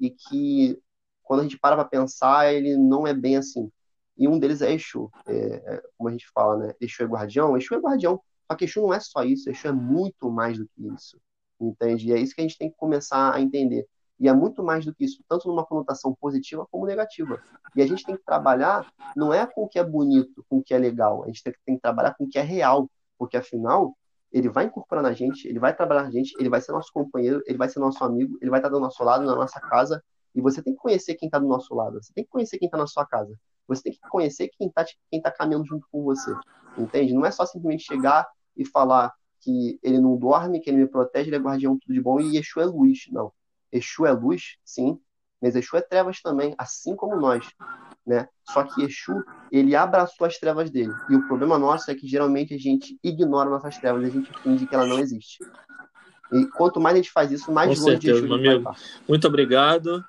e que quando a gente para para pensar, ele não é bem assim. E um deles é Exu. É, é, como a gente fala, né? Exu é guardião. Exu é guardião. Só que Exu não é só isso. Exu é muito mais do que isso. Entende? E é isso que a gente tem que começar a entender. E é muito mais do que isso, tanto numa conotação positiva como negativa. E a gente tem que trabalhar, não é com o que é bonito, com o que é legal. A gente tem que, tem que trabalhar com o que é real. Porque afinal, ele vai incorporar na gente, ele vai trabalhar na gente, ele vai ser nosso companheiro, ele vai ser nosso amigo, ele vai estar do nosso lado, na nossa casa. E você tem que conhecer quem está do nosso lado. Você tem que conhecer quem está na sua casa. Você tem que conhecer quem está quem tá caminhando junto com você. Entende? Não é só simplesmente chegar e falar que ele não dorme, que ele me protege, ele é guardião tudo de bom e Exu é luz. Não. Exu é luz, sim, mas Exu é trevas também, assim como nós. Né? Só que Exu, ele abraçou as trevas dele. E o problema nosso é que geralmente a gente ignora nossas trevas, a gente finge que ela não existe. E quanto mais a gente faz isso, mais Com longe de certeza, Exu a meu amigo. Muito obrigado.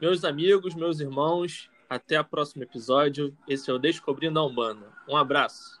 Meus amigos, meus irmãos, até o próximo episódio. Esse é o Descobrindo a Umbanda. Um abraço.